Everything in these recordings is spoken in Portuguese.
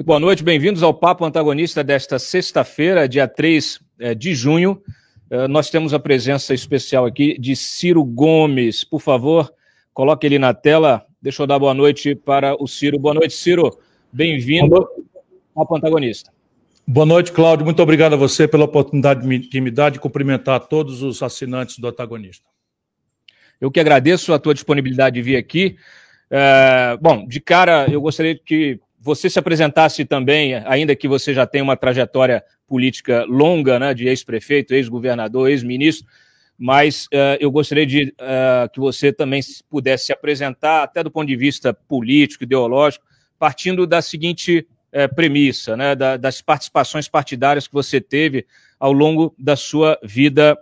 Muito boa noite, bem-vindos ao Papo Antagonista desta sexta-feira, dia 3 eh, de junho. Eh, nós temos a presença especial aqui de Ciro Gomes. Por favor, coloque ele na tela. Deixa eu dar boa noite para o Ciro. Boa noite, Ciro. Bem-vindo ao Papo Antagonista. Boa noite, Cláudio. Muito obrigado a você pela oportunidade que me dá de cumprimentar todos os assinantes do Antagonista. Eu que agradeço a tua disponibilidade de vir aqui. É, bom, de cara, eu gostaria que você se apresentasse também, ainda que você já tenha uma trajetória política longa, né, de ex-prefeito, ex-governador, ex-ministro, mas uh, eu gostaria de uh, que você também pudesse se apresentar, até do ponto de vista político, ideológico, partindo da seguinte uh, premissa, né, da, das participações partidárias que você teve ao longo da sua vida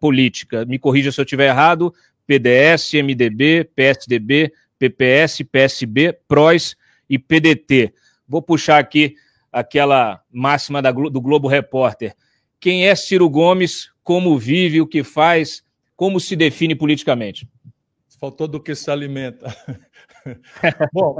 política. Me corrija se eu estiver errado, PDS, MDB, PSDB, PPS, PSB, PROS e PDT. Vou puxar aqui aquela máxima da, do Globo Repórter. Quem é Ciro Gomes? Como vive? O que faz? Como se define politicamente? Faltou do que se alimenta. Bom,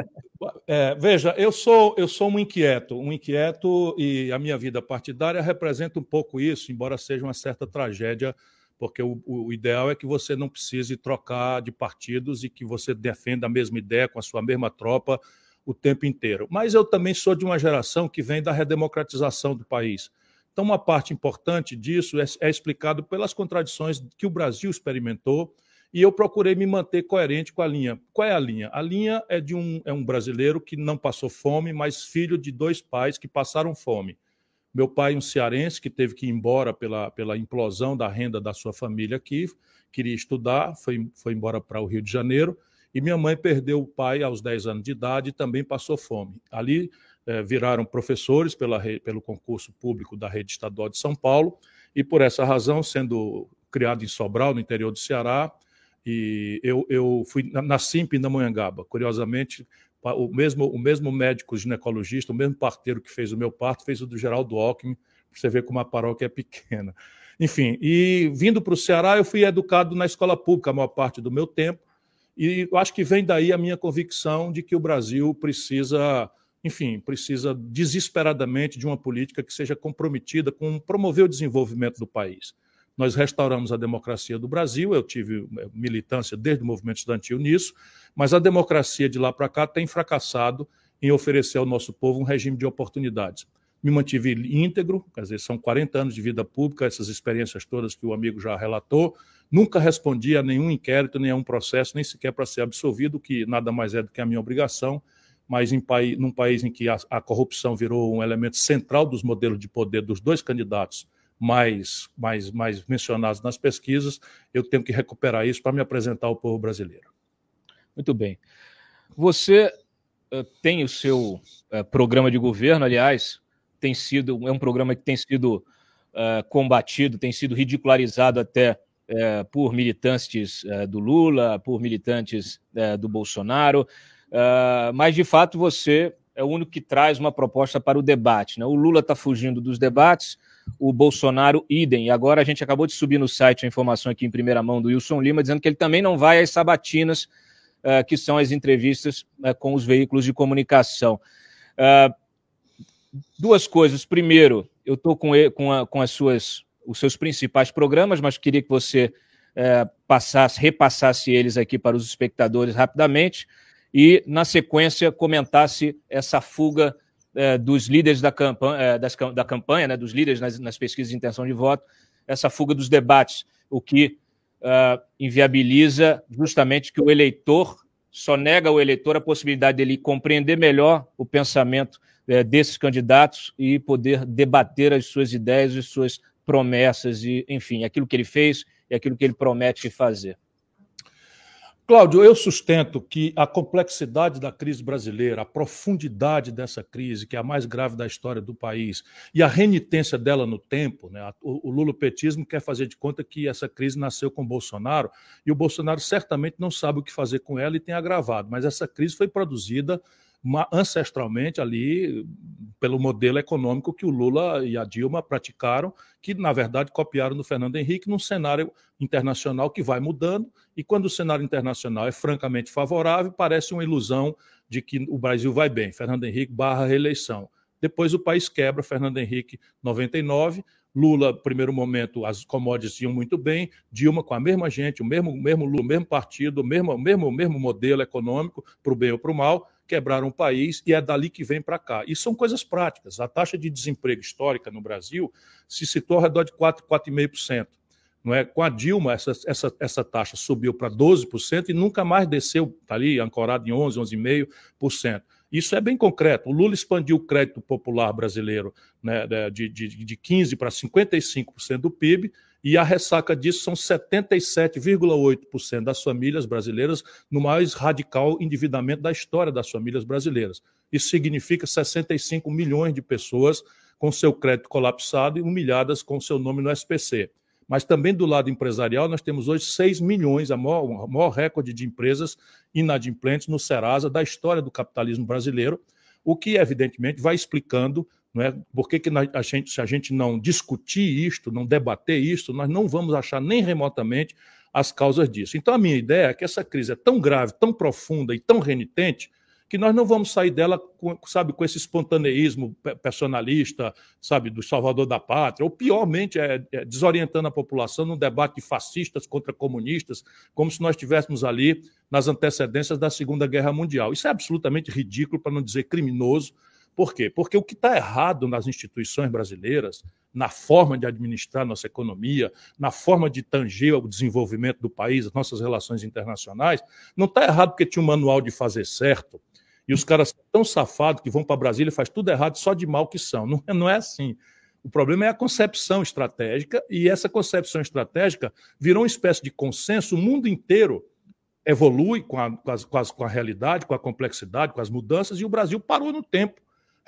é, veja, eu sou eu sou um inquieto, um inquieto e a minha vida partidária representa um pouco isso, embora seja uma certa tragédia, porque o, o ideal é que você não precise trocar de partidos e que você defenda a mesma ideia com a sua mesma tropa o tempo inteiro. Mas eu também sou de uma geração que vem da redemocratização do país. Então, uma parte importante disso é, é explicado pelas contradições que o Brasil experimentou e eu procurei me manter coerente com a linha. Qual é a linha? A linha é de um, é um brasileiro que não passou fome, mas filho de dois pais que passaram fome. Meu pai, um cearense, que teve que ir embora pela, pela implosão da renda da sua família aqui, queria estudar, foi, foi embora para o Rio de Janeiro, e minha mãe perdeu o pai aos 10 anos de idade e também passou fome. Ali eh, viraram professores pela, pelo concurso público da rede estadual de São Paulo e por essa razão, sendo criado em Sobral, no interior do Ceará, e eu, eu fui na Simp na Monhangaba. Curiosamente, o mesmo, o mesmo médico ginecologista, o mesmo parteiro que fez o meu parto, fez o do Geraldo Alckmin, você ver como a paróquia é pequena. Enfim, e vindo para o Ceará, eu fui educado na escola pública a maior parte do meu tempo, e eu acho que vem daí a minha convicção de que o Brasil precisa, enfim, precisa desesperadamente de uma política que seja comprometida com promover o desenvolvimento do país. Nós restauramos a democracia do Brasil, eu tive eh, militância desde o movimento estudantil nisso, mas a democracia de lá para cá tem fracassado em oferecer ao nosso povo um regime de oportunidades. Me mantive íntegro, quer dizer, são 40 anos de vida pública, essas experiências todas que o amigo já relatou, Nunca respondi a nenhum inquérito, nenhum processo, nem sequer para ser absolvido, que nada mais é do que a minha obrigação. Mas em país, num país em que a, a corrupção virou um elemento central dos modelos de poder dos dois candidatos mais, mais, mais mencionados nas pesquisas, eu tenho que recuperar isso para me apresentar ao povo brasileiro. Muito bem. Você uh, tem o seu uh, programa de governo, aliás, tem sido é um programa que tem sido uh, combatido, tem sido ridicularizado até é, por militantes é, do Lula, por militantes do Bolsonaro, mas de fato você é o único que traz uma proposta para o debate. Né? O Lula está fugindo dos debates, o Bolsonaro, idem. E agora a gente acabou de subir no site a informação aqui em primeira mão do Wilson Lima, dizendo que ele também não vai às sabatinas, que são as entrevistas com os veículos de comunicação. Duas coisas. Primeiro, eu estou com, com, com as suas os seus principais programas, mas queria que você é, passasse, repassasse eles aqui para os espectadores rapidamente e, na sequência, comentasse essa fuga é, dos líderes da campanha, é, das, da campanha né, dos líderes nas, nas, pesquisas de intenção de voto, essa fuga dos debates, o que uh, inviabiliza justamente que o eleitor só nega ao eleitor a possibilidade dele compreender melhor o pensamento é, desses candidatos e poder debater as suas ideias e suas promessas e, enfim, aquilo que ele fez e aquilo que ele promete fazer. Cláudio, eu sustento que a complexidade da crise brasileira, a profundidade dessa crise, que é a mais grave da história do país, e a renitência dela no tempo, né? o, o lulopetismo quer fazer de conta que essa crise nasceu com Bolsonaro, e o Bolsonaro certamente não sabe o que fazer com ela e tem agravado, mas essa crise foi produzida ancestralmente ali pelo modelo econômico que o Lula e a Dilma praticaram, que na verdade copiaram do Fernando Henrique num cenário internacional que vai mudando, e quando o cenário internacional é francamente favorável, parece uma ilusão de que o Brasil vai bem. Fernando Henrique barra reeleição. Depois o país quebra, Fernando Henrique 99, Lula, primeiro momento, as commodities iam muito bem, Dilma com a mesma gente, o mesmo, mesmo Lula, o mesmo partido, o mesmo, mesmo, mesmo modelo econômico, para o bem ou para o mal, quebraram o país e é dali que vem para cá. E são coisas práticas. A taxa de desemprego histórica no Brasil se situou ao redor de 4, 4,5%. Não é? Com a Dilma, essa, essa, essa taxa subiu para 12% e nunca mais desceu, está ali ancorado em 11, 11,5%. Isso é bem concreto. O Lula expandiu o crédito popular brasileiro né, de, de, de 15% para 55% do PIB, e a ressaca disso são 77,8% das famílias brasileiras no mais radical endividamento da história das famílias brasileiras. Isso significa 65 milhões de pessoas com seu crédito colapsado e humilhadas com seu nome no SPC. Mas também do lado empresarial, nós temos hoje 6 milhões, a maior, o maior recorde de empresas inadimplentes no Serasa da história do capitalismo brasileiro, o que, evidentemente, vai explicando não é? por que, que a gente, se a gente não discutir isto, não debater isto, nós não vamos achar nem remotamente as causas disso. Então, a minha ideia é que essa crise é tão grave, tão profunda e tão renitente que nós não vamos sair dela, com, sabe, com esse espontaneísmo personalista, sabe, do salvador da pátria, ou piormente, é, é, desorientando a população num debate de fascistas contra comunistas, como se nós estivéssemos ali nas antecedências da Segunda Guerra Mundial. Isso é absolutamente ridículo, para não dizer criminoso. Por quê? Porque o que está errado nas instituições brasileiras, na forma de administrar nossa economia, na forma de tanger o desenvolvimento do país, as nossas relações internacionais, não está errado porque tinha um manual de fazer certo, e os caras tão safados que vão para Brasília e faz tudo errado só de mal que são. Não, é, não é assim. O problema é a concepção estratégica, e essa concepção estratégica virou uma espécie de consenso. O mundo inteiro evolui com a, com, com a realidade, com a complexidade, com as mudanças, e o Brasil parou no tempo,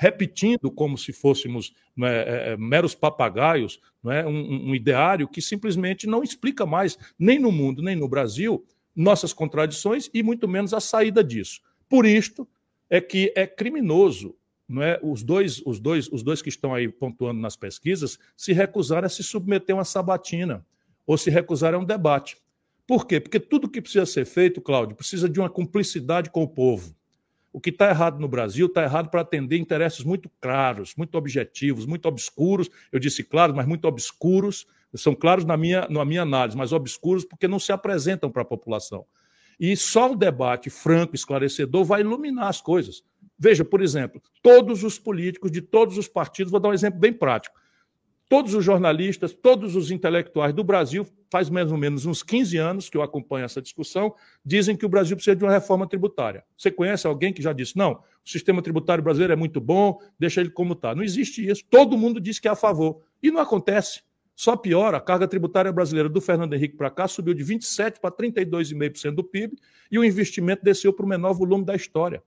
repetindo como se fôssemos é, é, é, meros papagaios, não é, um, um ideário que simplesmente não explica mais, nem no mundo, nem no Brasil, nossas contradições e muito menos a saída disso. Por isto, é que é criminoso não é? Os dois, os dois, os dois que estão aí pontuando nas pesquisas se recusaram a se submeter a uma sabatina ou se recusaram a um debate. Por quê? Porque tudo que precisa ser feito, Cláudio, precisa de uma cumplicidade com o povo. O que está errado no Brasil está errado para atender interesses muito claros, muito objetivos, muito obscuros. Eu disse claros, mas muito obscuros. São claros na minha, na minha análise, mas obscuros porque não se apresentam para a população. E só um debate franco, esclarecedor, vai iluminar as coisas. Veja, por exemplo, todos os políticos de todos os partidos, vou dar um exemplo bem prático. Todos os jornalistas, todos os intelectuais do Brasil, faz mais ou menos uns 15 anos que eu acompanho essa discussão, dizem que o Brasil precisa de uma reforma tributária. Você conhece alguém que já disse, não, o sistema tributário brasileiro é muito bom, deixa ele como está. Não existe isso. Todo mundo diz que é a favor. E não acontece. Só piora, a carga tributária brasileira do Fernando Henrique para cá subiu de 27% para 32,5% do PIB e o investimento desceu para o menor volume da história.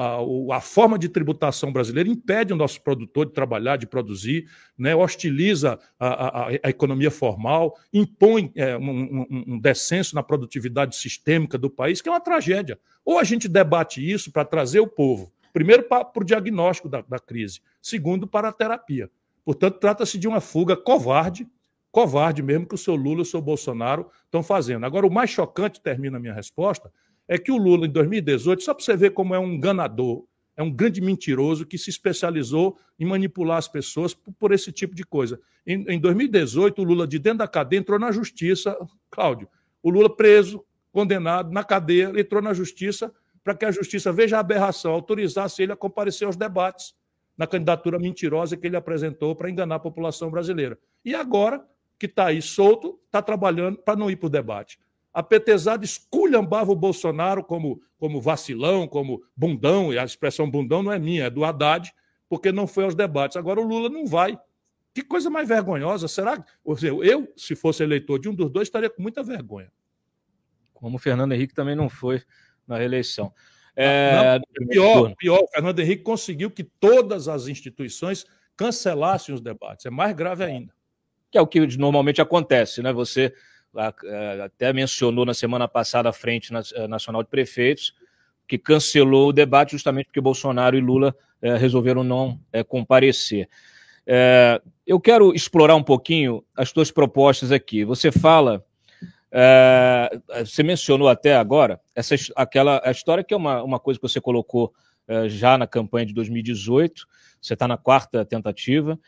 A, a, forma de tributação brasileira impede o nosso produtor de trabalhar, de produzir, né, hostiliza a, a, a, economia formal, impõe é, um, um, um descenso na produtividade sistêmica do país, que é uma tragédia. Ou a gente debate isso para trazer o povo, primeiro para o diagnóstico da, da crise, segundo para a terapia. Portanto, trata-se de uma fuga covarde, covarde mesmo que o seu Lula e o seu Bolsonaro estão fazendo. Agora, o mais chocante, termina a minha resposta, é que o Lula, em 2018, só para você ver como é um enganador, é um grande mentiroso que se especializou em manipular as pessoas por, esse tipo de coisa. Em, em 2018, o Lula, de dentro da cadeia, entrou na justiça. Cláudio, o Lula preso, condenado, na cadeia, entrou na justiça para que a justiça veja a aberração, autorizasse ele a comparecer aos debates na candidatura mentirosa que ele apresentou para enganar a população brasileira. E agora, que está aí solto, está trabalhando para não ir para o debate. A petezada esculhambava o Bolsonaro como, como vacilão, como bundão, e a expressão bundão não é minha, é do Haddad, porque não foi aos debates. Agora o Lula não vai. Que coisa mais vergonhosa. Será que eu, se fosse eleitor de um dos dois, estaria com muita vergonha. Como o Fernando Henrique também não foi na reeleição. É, não, pior, pior, o Fernando Henrique conseguiu que todas as instituições cancelassem os debates. É mais grave ainda. Que é o que normalmente acontece, né? Você é, até mencionou na semana passada a Frente é, Nacional de Prefeitos, que cancelou o debate justamente porque Bolsonaro e Lula é, resolveram não é, comparecer. Eu quero explorar um pouquinho as tuas propostas aqui. Você fala você mencionou até agora essa, aquela a história que é uma, uma coisa que você colocou já na campanha de 2018, você está na quarta tentativa,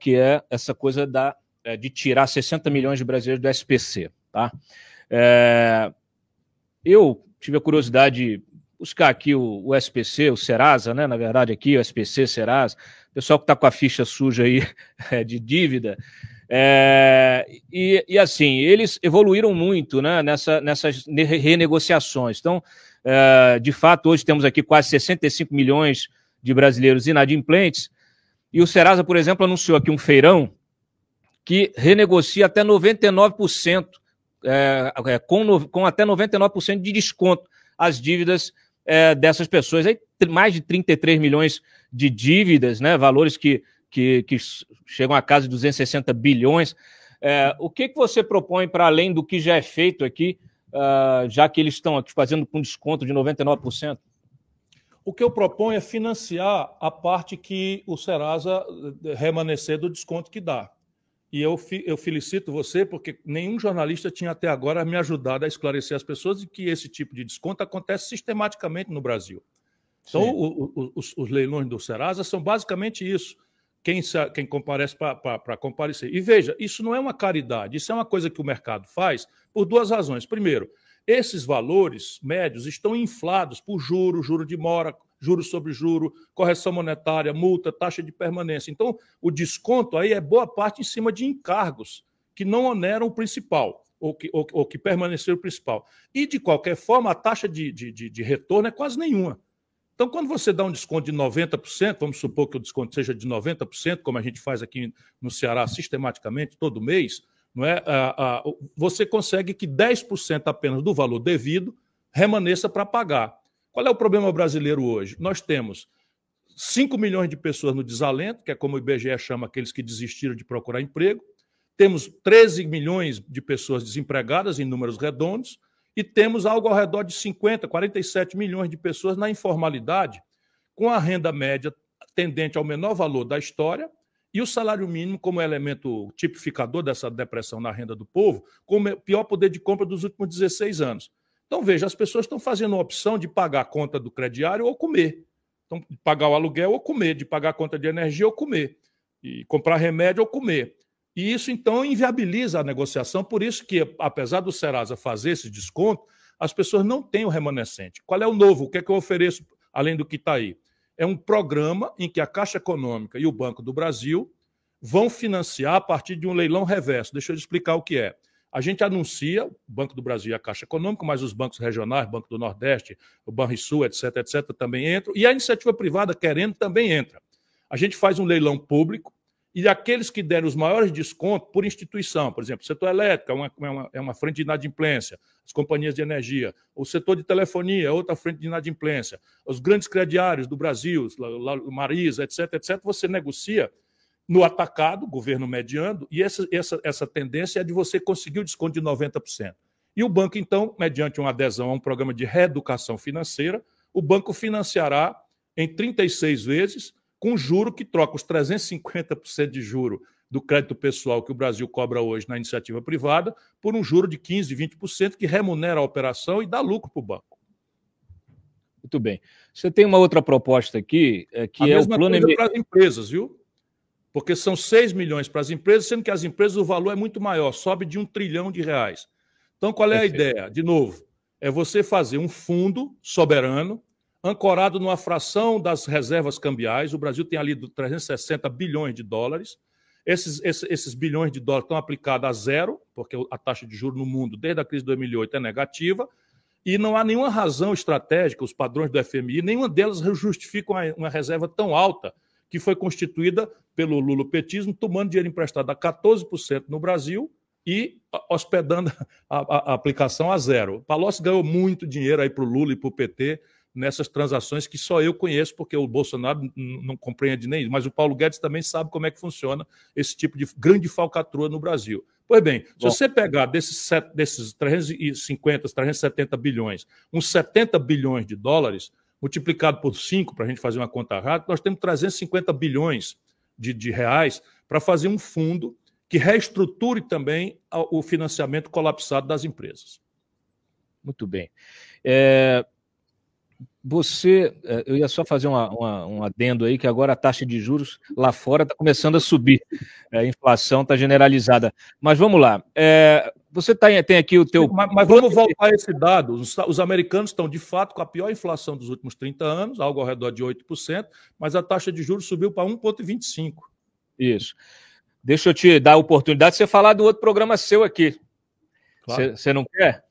que é essa coisa da, é, de tirar 60 milhões de brasileiros do SPC. Tá? É, eu tive a curiosidade de buscar aqui o, o, SPC, o Serasa, né? na verdade, aqui o SPC, Serasa, pessoal que está com a ficha suja aí de dívida. É, e, e, assim, eles evoluíram muito né, nessa, nessas renegociações. Então, é, de fato, hoje temos aqui quase 65 milhões de brasileiros inadimplentes. E o Serasa, por exemplo, anunciou aqui um feirão que renegocia até 99%, é, é, com, com até 99% de desconto as dívidas é, dessas pessoas. Aí, mais de 33 milhões de dívidas, né, valores que que, que chegam a casa de 260 bilhões. É, o que, que você propõe para além do que já é feito aqui, uh, já que eles estão aqui fazendo com desconto de 99%? O que eu proponho é financiar a parte que o Serasa eh, remanescer do desconto que dá. E eu, eu felicito você, porque nenhum jornalista tinha até agora me ajudado a esclarecer as pessoas de que esse tipo de desconto acontece sistematicamente no Brasil. Então, o, o, os, os leilões do Serasa são basicamente isso quem, quem comparece para comparecer. E veja, isso não é uma caridade, isso é uma coisa que o mercado faz por duas razões. Primeiro, esses valores médios estão inflados por juro, juro de mora, juro sobre juro, correção monetária, multa, taxa de permanência. Então, o desconto aí é boa parte em cima de encargos que não oneram o principal, ou que, ou, ou que permaneceram o principal. E, de qualquer forma, a taxa de, de, de, de retorno é quase nenhuma. Então, quando você dá um desconto de 90%, vamos supor que o desconto seja de 90%, como a gente faz aqui no Ceará sistematicamente, todo mês, não é? você consegue que 10% apenas do valor devido remaneça para pagar. Qual é o problema brasileiro hoje? Nós temos 5 milhões de pessoas no desalento, que é como o IBGE chama aqueles que desistiram de procurar emprego. Temos 13 milhões de pessoas desempregadas em números redondos e temos algo ao redor de 50, 47 milhões de pessoas na informalidade, com a renda média tendente ao menor valor da história e o salário mínimo como elemento tipificador dessa depressão na renda do povo, com o pior poder de compra dos últimos 16 anos. Então, veja, as pessoas estão fazendo a opção de pagar a conta do crediário ou comer. Então, de pagar o aluguel ou comer, de pagar a conta de energia ou comer, e comprar remédio ou comer. E isso, então, inviabiliza a negociação. Por isso que, apesar do Serasa fazer esse desconto, as pessoas não têm o remanescente. Qual é o novo? O que é que eu ofereço, além do que está aí? É um programa em que a Caixa Econômica e o Banco do Brasil vão financiar a partir de um leilão reverso. Deixa eu explicar o que é. A gente anuncia, o Banco do Brasil e a Caixa Econômica, mas os bancos regionais, Banco do Nordeste, o Banrisul, etc., etc., também entram, e a iniciativa privada, querendo, também entra. A gente faz um leilão público, e aqueles que deram os maiores descontos por instituição, por exemplo, setor elétrico é uma, é uma, é uma frente de inadimplência, as companhias de energia, o setor de telefonia é outra frente de inadimplência, os grandes crediários do Brasil, Marisa, etc., etc., você negocia no atacado, governo mediando, e essa, essa, essa tendência é de você conseguir o desconto de 90%. E o banco, então, mediante uma adesão a um programa de reeducação financeira, o banco financiará em 36 vezes com juro que troca os 350% de juro do crédito pessoal que o Brasil cobra hoje na iniciativa privada por um juro de 15%, 20% que remunera a operação e dá lucro para o banco. Muito bem. Você tem uma outra proposta aqui, é, que a é o plano para as empresas, viu? Porque são 6 milhões para as empresas, sendo que as empresas o valor é muito maior, sobe de um trilhão de reais. Então, qual é a ideia? De novo, é você fazer um fundo soberano ancorado numa fração das reservas cambiais. O Brasil tem ali 360 bilhões de dólares. Esses, esses, esses, bilhões de dólares estão aplicados a zero, porque a taxa de juros no mundo, desde a crise de 2008, é negativa, e não há nenhuma razão estratégica, os padrões do FMI, nenhuma delas justificam uma reserva tão alta que foi constituída pelo lulopetismo, tomando dinheiro emprestado a 14% no Brasil e hospedando a, a, a aplicação a zero. Palocci ganhou muito dinheiro aí para o Lula e para o PT nessas transações que só eu conheço, porque o Bolsonaro não compreende nem isso, mas o Paulo Guedes também sabe como é que funciona esse tipo de grande falcatrua no Brasil. Pois bem, se você pegar desses, desses 350, 370 bilhões, uns 70 bilhões de dólares, multiplicado por 5, para a gente fazer uma conta rápida, nós temos 350 bilhões de, de reais para fazer um fundo que reestruture também o financiamento colapsado das empresas. Muito bem. É, você, é, eu ia só fazer uma, uma, um adendo aí, que agora a taxa de juros lá fora está começando a subir, é, a inflação está generalizada. Mas vamos lá, é, você tá, tem aqui o teu... Mas, mas vamos voltar a esse dado, os, os, americanos estão de fato com a pior inflação dos últimos 30 anos, algo ao redor de 8%, mas a taxa de juros subiu para 1,25%. Isso. Deixa eu te dar a oportunidade de você falar do outro programa seu aqui. Você claro. não quer?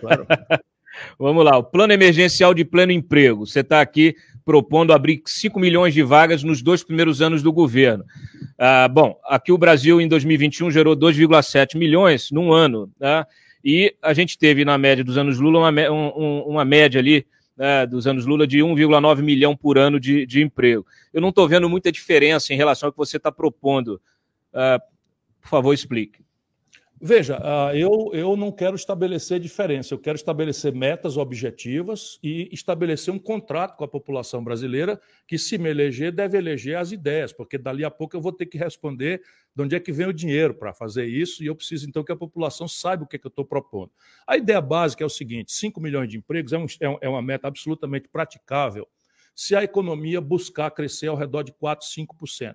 Claro. Vamos lá, o plano emergencial de pleno emprego. Você está aqui propondo abrir 5 milhões de vagas nos dois primeiros anos do governo. Ah, bom, aqui o Brasil em 2021 gerou 2,7 milhões num ano, tá? e a gente teve na média dos anos Lula uma, um, uma média ali né, dos anos Lula de 1,9 milhão por ano de, de emprego. Eu não estou vendo muita diferença em relação ao que você está propondo. Ah, por favor, explique. Veja, ah, eu, eu não quero estabelecer diferença, eu quero estabelecer metas objetivas e estabelecer um contrato com a população brasileira que, se me eleger, deve eleger as ideias, porque dali a pouco eu vou ter que responder de onde é que vem o dinheiro para fazer isso e eu preciso então que a população saiba o que, é que eu estou propondo. A ideia básica é o seguinte: 5 milhões de empregos é, é, um, é uma meta absolutamente praticável se a economia buscar crescer ao redor de 4, 5%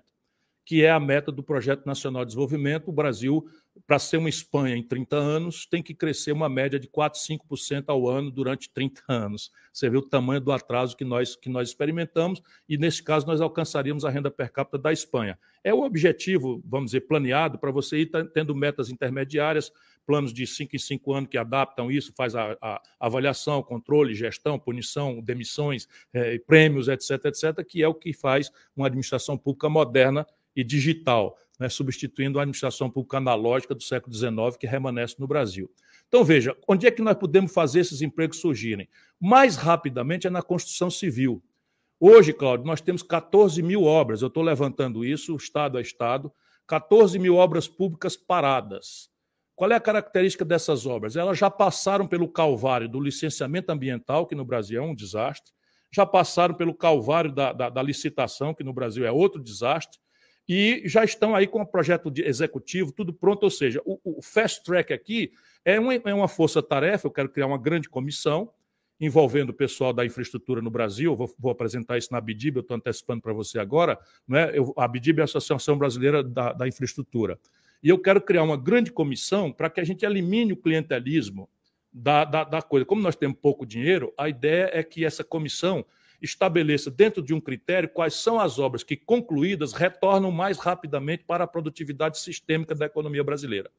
que é a meta do Projeto Nacional de Desenvolvimento. O Brasil, para ser uma Espanha em 30 anos, tem que crescer uma média de 4, 5% ao ano durante 30 anos. Você vê o tamanho do atraso que nós, que nós experimentamos, e nesse caso nós alcançaríamos a renda per capita da Espanha. É o objetivo, vamos dizer, planeado para você ir tendo metas intermediárias, planos de 5 em 5 anos que adaptam isso, faz a, a avaliação, controle, gestão, punição, demissões, eh, prêmios, etc., etc., que é o que faz uma administração pública moderna e digital, né, substituindo a administração pública analógica do século XIX que remanesce no Brasil. Então, veja, onde é que nós podemos fazer esses empregos surgirem? Mais rapidamente é na construção civil. Hoje, Cláudio, nós temos 14 mil obras, eu estou levantando isso, estado a estado, 14 mil obras públicas paradas. Qual é a característica dessas obras? Elas já passaram pelo calvário do licenciamento ambiental, que no Brasil é um desastre, já passaram pelo calvário da, da, da licitação, que no Brasil é outro desastre, e já estão aí com o projeto de executivo, tudo pronto. Ou seja, o, o fast track aqui é uma, é uma força-tarefa. Eu quero criar uma grande comissão envolvendo o pessoal da infraestrutura no Brasil. Vou, vou apresentar isso na ABDIB, eu estou antecipando para você agora. Né? Eu, a ABDIB é a Associação Brasileira da, da Infraestrutura. E eu quero criar uma grande comissão para que a gente elimine o clientelismo da, da, da coisa. Como nós temos pouco dinheiro, a ideia é que essa comissão estabeleça dentro de um critério quais são as obras que, concluídas, retornam mais rapidamente para a produtividade sistêmica da economia brasileira.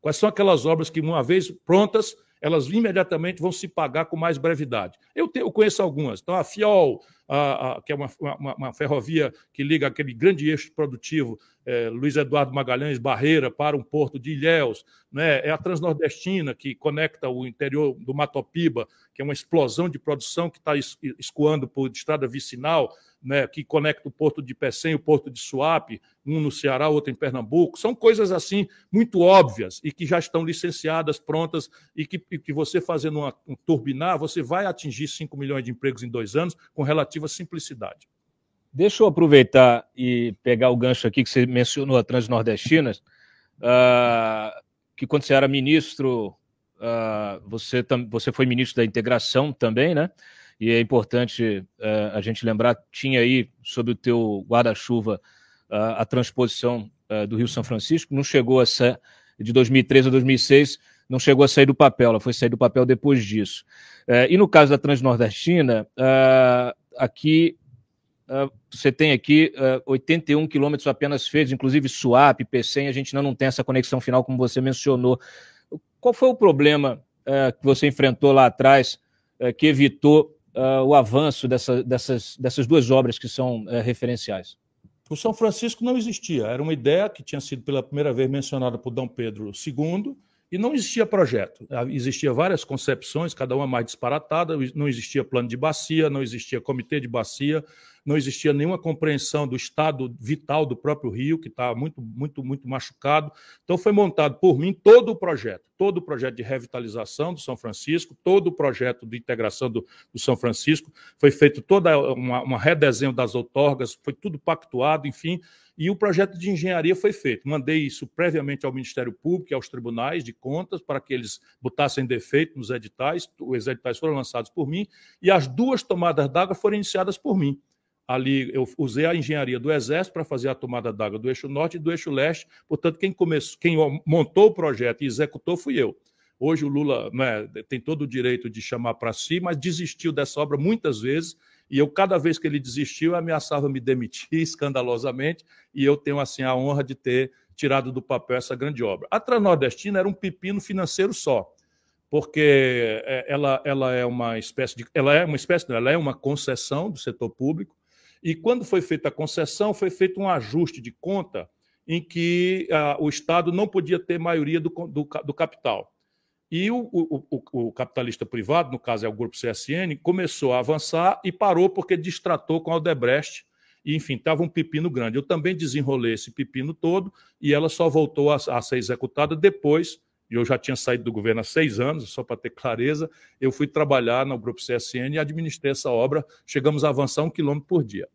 Quais são aquelas obras que, uma vez prontas, elas imediatamente vão se pagar com mais brevidade. Eu, te, eu conheço algumas. Então, a FIOL, a, a, que é uma, uma, uma, ferrovia que liga aquele grande eixo produtivo é, Luiz Eduardo Magalhães Barreira para um porto de Ilhéus, né? é a Transnordestina, que conecta o interior do Matopiba, que é uma explosão de produção que está escoando por estrada vicinal, né, que conecta o porto de Pecém e o porto de Suape, um no Ceará, outro em Pernambuco. São coisas assim muito óbvias e que já estão licenciadas, prontas, e que, e que você fazendo uma, um turbinar, você vai atingir 5 milhões de empregos em dois anos com relativa simplicidade. Deixa eu aproveitar e pegar o gancho aqui que você mencionou a Transnordestina, uh, que quando você era ministro, uh, você, você foi ministro da integração também, né? e é importante uh, a gente lembrar, tinha aí sob o teu guarda-chuva a transposição do Rio São Francisco, não chegou a ser, de 2013 a 2006, não chegou a sair do papel, ela foi sair do papel depois disso. e no caso da Transnordestina, aqui você tem aqui 81 quilômetros apenas feitos, inclusive Suape, Pecém, a gente ainda não tem essa conexão final, como você mencionou. Qual foi o problema que você enfrentou lá atrás que evitou uh, o avanço dessa, dessas, dessas duas obras que são uh, referenciais? O São Francisco não existia, era uma ideia que tinha sido pela primeira vez mencionada por Dom Pedro II e não existia projeto. Existia várias concepções, cada uma mais disparatada, não existia plano de bacia, não existia comitê de bacia, não existia nenhuma compreensão do estado vital do próprio rio, que está muito, muito, muito machucado. Então, foi montado por mim todo o projeto, todo o projeto de revitalização do São Francisco, todo o projeto de integração do, do São Francisco, foi feito toda uma, uma redesenho das outorgas, foi tudo pactuado, enfim, e o projeto de engenharia foi feito. Mandei isso previamente ao Ministério Público e aos tribunais de contas para que eles botassem defeito nos editais. Os editais foram lançados por mim e as duas tomadas d'água foram iniciadas por mim. Ali eu usei a engenharia do Exército para fazer a tomada d'água do eixo norte e do eixo leste. Portanto, quem começou, quem montou o projeto e executou fui eu. Hoje o Lula né, tem todo o direito de chamar para si, mas desistiu dessa obra muitas vezes e eu, cada vez que ele desistiu, ameaçava me demitir escandalosamente, e eu tenho assim a honra de ter tirado do papel essa grande obra. A Transnordestina era um pepino financeiro só, porque é, ela, ela é uma espécie de. Ela é uma espécie, não, ela é uma concessão do setor público, e quando foi feita a concessão, foi feito um ajuste de conta em que ah, o Estado não podia ter maioria do, do, do capital. E o, o, o, o, capitalista privado, no caso é o grupo CSN, começou a avançar e parou porque distratou com a Aldebrecht. E, enfim, estava um pepino grande. Eu também desenrolei esse pepino todo e ela só voltou a, a ser executada depois. E eu já tinha saído do governo há seis anos, só para ter clareza. Eu fui trabalhar no grupo CSN e administrei essa obra. Chegamos a avançar um quilômetro por dia.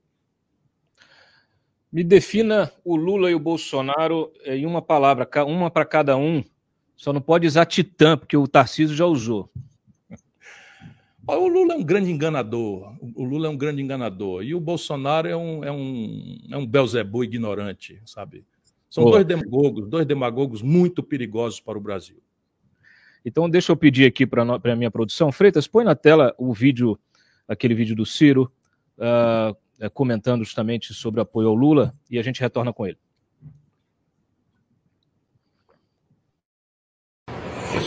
Me defina o Lula e o Bolsonaro em uma palavra, uma para cada um só não pode usar Titã, porque o Tarcísio já usou. O Lula é um grande enganador. O Lula é um grande enganador. E o Bolsonaro é um, é um, é um Belzebu ignorante, sabe? São dois demagogos, dois demagogos muito perigosos para o Brasil. Então, deixa eu pedir aqui para a minha produção. Freitas, põe na tela o vídeo, aquele vídeo do Ciro, uh, comentando justamente sobre o apoio ao Lula, e a gente retorna com ele.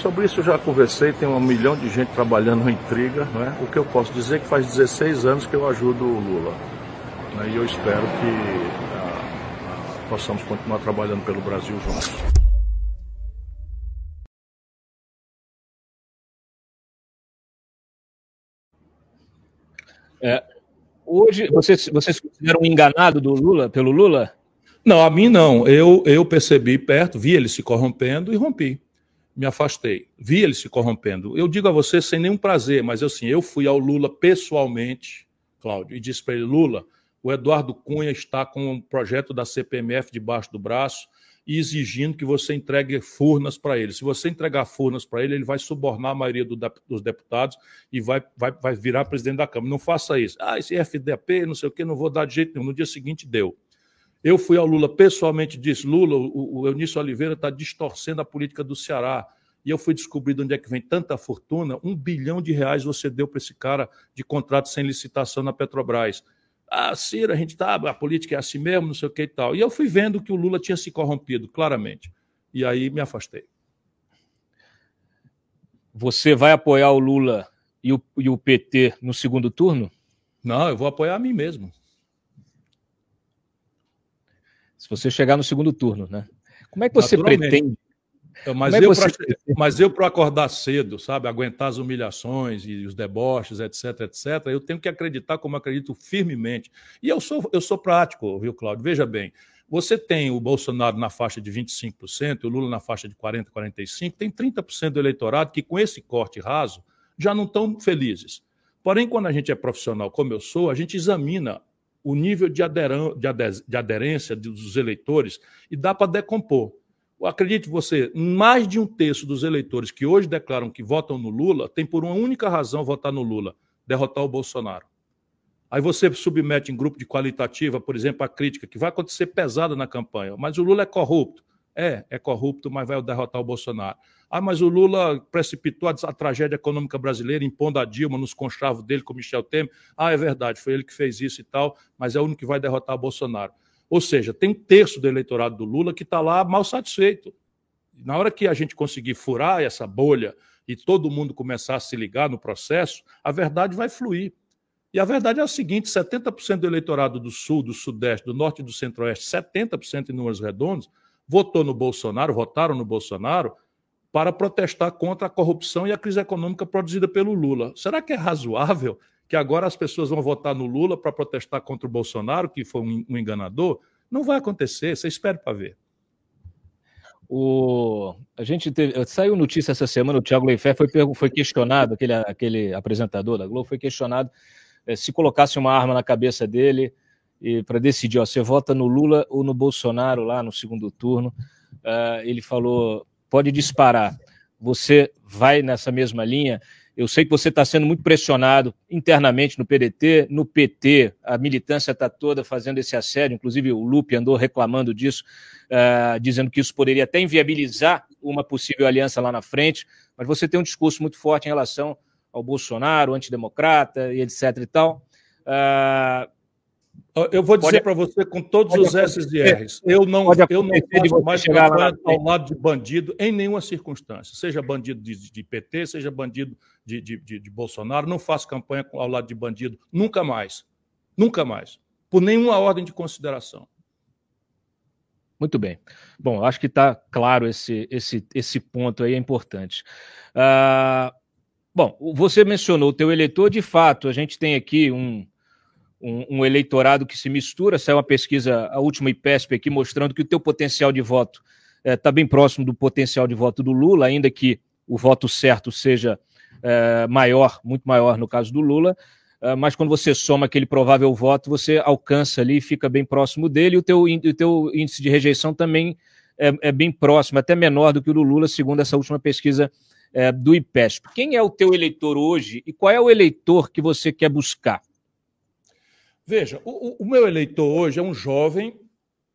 Sobre isso eu já conversei, tem um milhão de gente trabalhando no Intriga. Né? O que eu posso dizer é que faz 16 anos que eu ajudo o Lula. Né? E eu espero que possamos continuar trabalhando pelo Brasil juntos. É, hoje, vocês, vocês consideram um enganado do Lula, pelo Lula? Não, a mim não. Eu, eu percebi perto, vi ele se corrompendo e rompi me afastei. Vi ele se corrompendo. Eu digo a você sem nenhum prazer, mas assim, eu fui ao Lula pessoalmente, Cláudio, e disse para ele: Lula, o Eduardo Cunha está com um projeto da CPMF debaixo do braço e exigindo que você entregue furnas para ele. Se você entregar furnas para ele, ele vai subornar a maioria do, dos deputados e vai, vai, vai virar presidente da Câmara. Não faça isso. Ah, esse FDP, não sei o quê, não vou dar de jeito nenhum. No dia seguinte deu. Eu fui ao Lula pessoalmente e disse: Lula, o, o Eunício Oliveira está distorcendo a política do Ceará. E eu fui descobrir de onde é que vem tanta fortuna. Um bilhão de reais você deu para esse cara de contrato sem licitação na Petrobras. Ah, Ciro, a gente tá, a política é assim mesmo, não sei o que e tal. E eu fui vendo que o Lula tinha se corrompido, claramente. E aí me afastei. Você vai apoiar o Lula e o, e o PT no segundo turno? Não, eu vou apoiar a mim mesmo. Se você chegar no segundo turno, né? Como é que você pretende? Mas, é eu você... pra, mas eu, para acordar cedo, sabe, aguentar as humilhações e os deboches, etc, etc, eu tenho que acreditar como acredito firmemente. E eu sou, eu sou prático, viu, Cláudio? Veja bem, você tem o Bolsonaro na faixa de 25%, o Lula na faixa de 40%, 45%, tem 30% do eleitorado que, com esse corte raso, já não estão felizes. Porém, quando a gente é profissional, como eu sou, a gente examina o nível de, de aderência dos eleitores e dá para decompor. Acredite você, mais de um terço dos eleitores que hoje declaram que votam no Lula tem por uma única razão votar no Lula: derrotar o Bolsonaro. Aí você submete em grupo de qualitativa, por exemplo, a crítica que vai acontecer pesada na campanha. Mas o Lula é corrupto. É, é corrupto, mas vai derrotar o Bolsonaro. Ah, mas o Lula precipitou a, a tragédia econômica brasileira, impondo a Dilma nos conchavos dele com Michel Temer. Ah, é verdade, foi ele que fez isso e tal, mas é o único que vai derrotar o Bolsonaro. Ou seja, tem um terço do eleitorado do Lula que está lá mal satisfeito. Na hora que a gente conseguir furar essa bolha e todo mundo começar a se ligar no processo, a verdade vai fluir. E a verdade é a seguinte: 70% do eleitorado do Sul, do Sudeste, do Norte e do Centro-Oeste, 70% em números redondos, votou no Bolsonaro, votaram no Bolsonaro para protestar contra a corrupção e a crise econômica produzida pelo Lula. Será que é razoável que agora as pessoas vão votar no Lula para protestar contra o Bolsonaro, que foi um, enganador. Não vai acontecer, você espera para ver. O, a gente teve, saiu notícia essa semana, o Thiago Leifert foi, foi questionado, aquele, aquele apresentador da Globo foi questionado é, se colocasse uma arma na cabeça dele para decidir, ó, você vota no Lula ou no Bolsonaro lá no segundo turno, uh, ele falou, pode disparar, você vai nessa mesma linha, eu sei que você está sendo muito pressionado internamente no PDT, no PT, a militância está toda fazendo esse assédio, inclusive o Lupe andou reclamando disso, uh, dizendo que isso poderia até inviabilizar uma possível aliança lá na frente, mas você tem um discurso muito forte em relação ao Bolsonaro, antidemocrata e etc e tal. Uh, eu vou dizer para você com todos os S e R's. Eu não, eu não faço mais campanha ao lado de bandido em nenhuma circunstância. Seja bandido de, de PT, seja bandido de, de, de, Bolsonaro. Não faço campanha ao lado de bandido. Nunca mais. Nunca mais. Por nenhuma ordem de consideração. Muito bem. Bom, acho que está claro esse, esse, esse ponto aí, é importante. Uh, bom, você mencionou o teu eleitor, de fato, a gente tem aqui um, um, um, eleitorado que se mistura. Saiu uma pesquisa, a última IPESP aqui, mostrando que o teu potencial de voto está eh, é, bem próximo do potencial de voto do Lula, ainda que o voto certo seja é, maior, muito maior no caso do Lula. É, mas quando você soma aquele provável voto, você alcança ali, fica bem próximo dele, e o teu, o teu índice de rejeição também é, é, bem próximo, até menor do que o do Lula, segundo essa última pesquisa do IPESP. Quem é o teu eleitor hoje e qual é o eleitor que você quer buscar? Veja, o, o, meu eleitor hoje é um jovem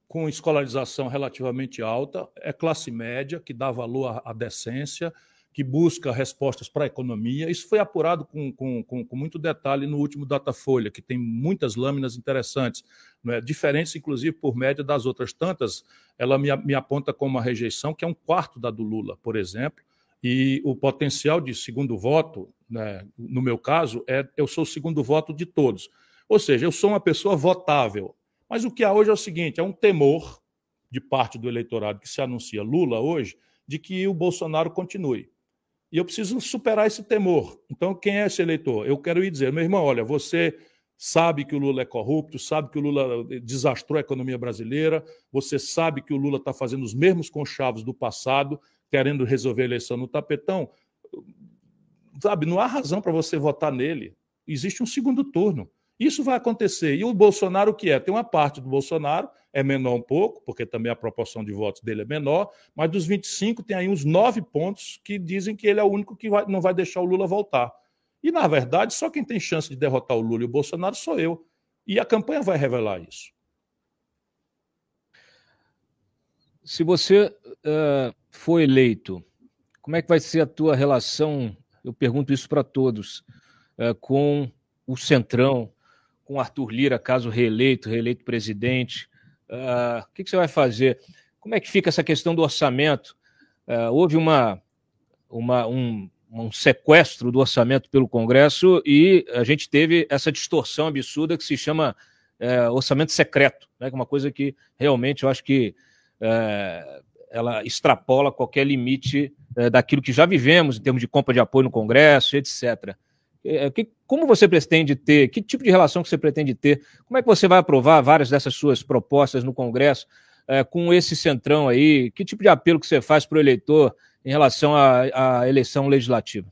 com escolarização relativamente alta, é classe média, que dá valor à, decência, que busca respostas para a economia. Isso foi apurado com, com, com, com, muito detalhe no último Datafolha, que tem muitas lâminas interessantes, é? diferentes, inclusive, por média das outras tantas. Ela me, me aponta como uma rejeição que é um quarto da do Lula, por exemplo, e o potencial de segundo voto, né, no meu caso, é eu sou o segundo voto de todos. Ou seja, eu sou uma pessoa votável. Mas o que há hoje é o seguinte: é um temor de parte do eleitorado que se anuncia Lula hoje de que o Bolsonaro continue. E eu preciso superar esse temor. Então, quem é esse eleitor? Eu quero ir dizer, meu irmão, olha, você sabe que o Lula é corrupto, sabe que o Lula desastrou a economia brasileira, você sabe que o Lula está fazendo os mesmos conchavos do passado, querendo resolver a eleição no tapetão. Sabe, não há razão para você votar nele. Existe um segundo turno. Isso vai acontecer. E o Bolsonaro, o que é? Tem uma parte do Bolsonaro, é menor um pouco, porque também a proporção de votos dele é menor, mas dos 25 tem aí uns nove pontos que dizem que ele é o único que vai, não vai deixar o Lula voltar. E, na verdade, só quem tem chance de derrotar o Lula e o Bolsonaro sou eu. E a campanha vai revelar isso. Se você uh, for eleito, como é que vai ser a tua relação? Eu pergunto isso para todos, uh, com o Centrão, com Arthur Lira, caso reeleito, reeleito presidente? Uh, o que, que, você vai fazer? Como é que fica essa questão do orçamento? Uh, houve uma, uma, um, um sequestro do orçamento pelo Congresso e a gente teve essa distorção absurda que se chama é, orçamento secreto, né, que é uma coisa que realmente eu acho que é, ela extrapola qualquer limite é, daquilo que já vivemos em termos de compra de apoio no Congresso, etc. É, que, como você pretende ter, que tipo de relação que você pretende ter? Como é que você vai aprovar várias dessas suas propostas no Congresso é, com esse centrão aí? Que tipo de apelo que você faz para o eleitor em relação à, à eleição legislativa?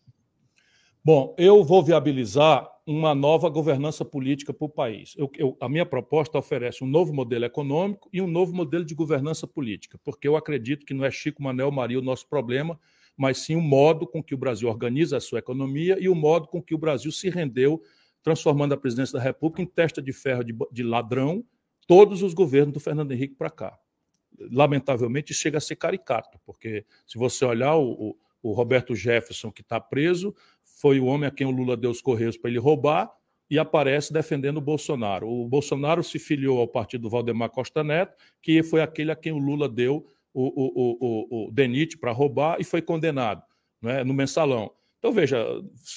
Bom, eu vou viabilizar uma nova governança política para o país. Eu, eu, a minha proposta oferece um novo modelo econômico e um novo modelo de governança política, porque eu acredito que não é Chico Manuel Maria o nosso problema, mas sim o modo com que o Brasil organiza a sua economia e o modo com que o Brasil se rendeu, transformando a presidência da República em testa de ferro de, de ladrão todos os governos do Fernando Henrique para cá. Lamentavelmente, chega a ser caricato, porque se você olhar o, o, Roberto Jefferson, que está preso, foi o homem a quem o Lula deu os correios para ele roubar e aparece defendendo o Bolsonaro. O Bolsonaro se filiou ao partido do Valdemar Costa Neto, que foi aquele a quem o Lula deu o, o, o, o DENIT para roubar e foi condenado né, no mensalão. Então, veja,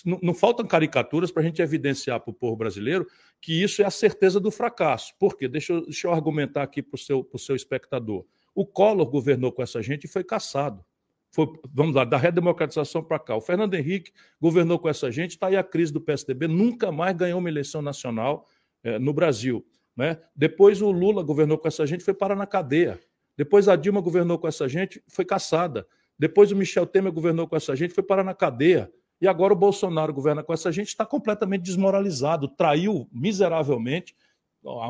não, não faltam caricaturas para a gente evidenciar para o povo brasileiro que isso é a certeza do fracasso. Por quê? Deixa eu, deixa eu argumentar aqui para o seu, seu espectador. O Collor governou com essa gente e foi caçado. foi, vamos lá, da redemocratização para cá. O Fernando Henrique governou com essa gente, está aí a crise do PSDB, nunca mais ganhou uma eleição nacional é, no Brasil. Né? Depois o Lula governou com essa gente, foi parar na cadeia. Depois a Dilma governou com essa gente, foi caçada. Depois o Michel Temer governou com essa gente, foi parar na cadeia. E agora o Bolsonaro governa com essa gente, está completamente desmoralizado, traiu miseravelmente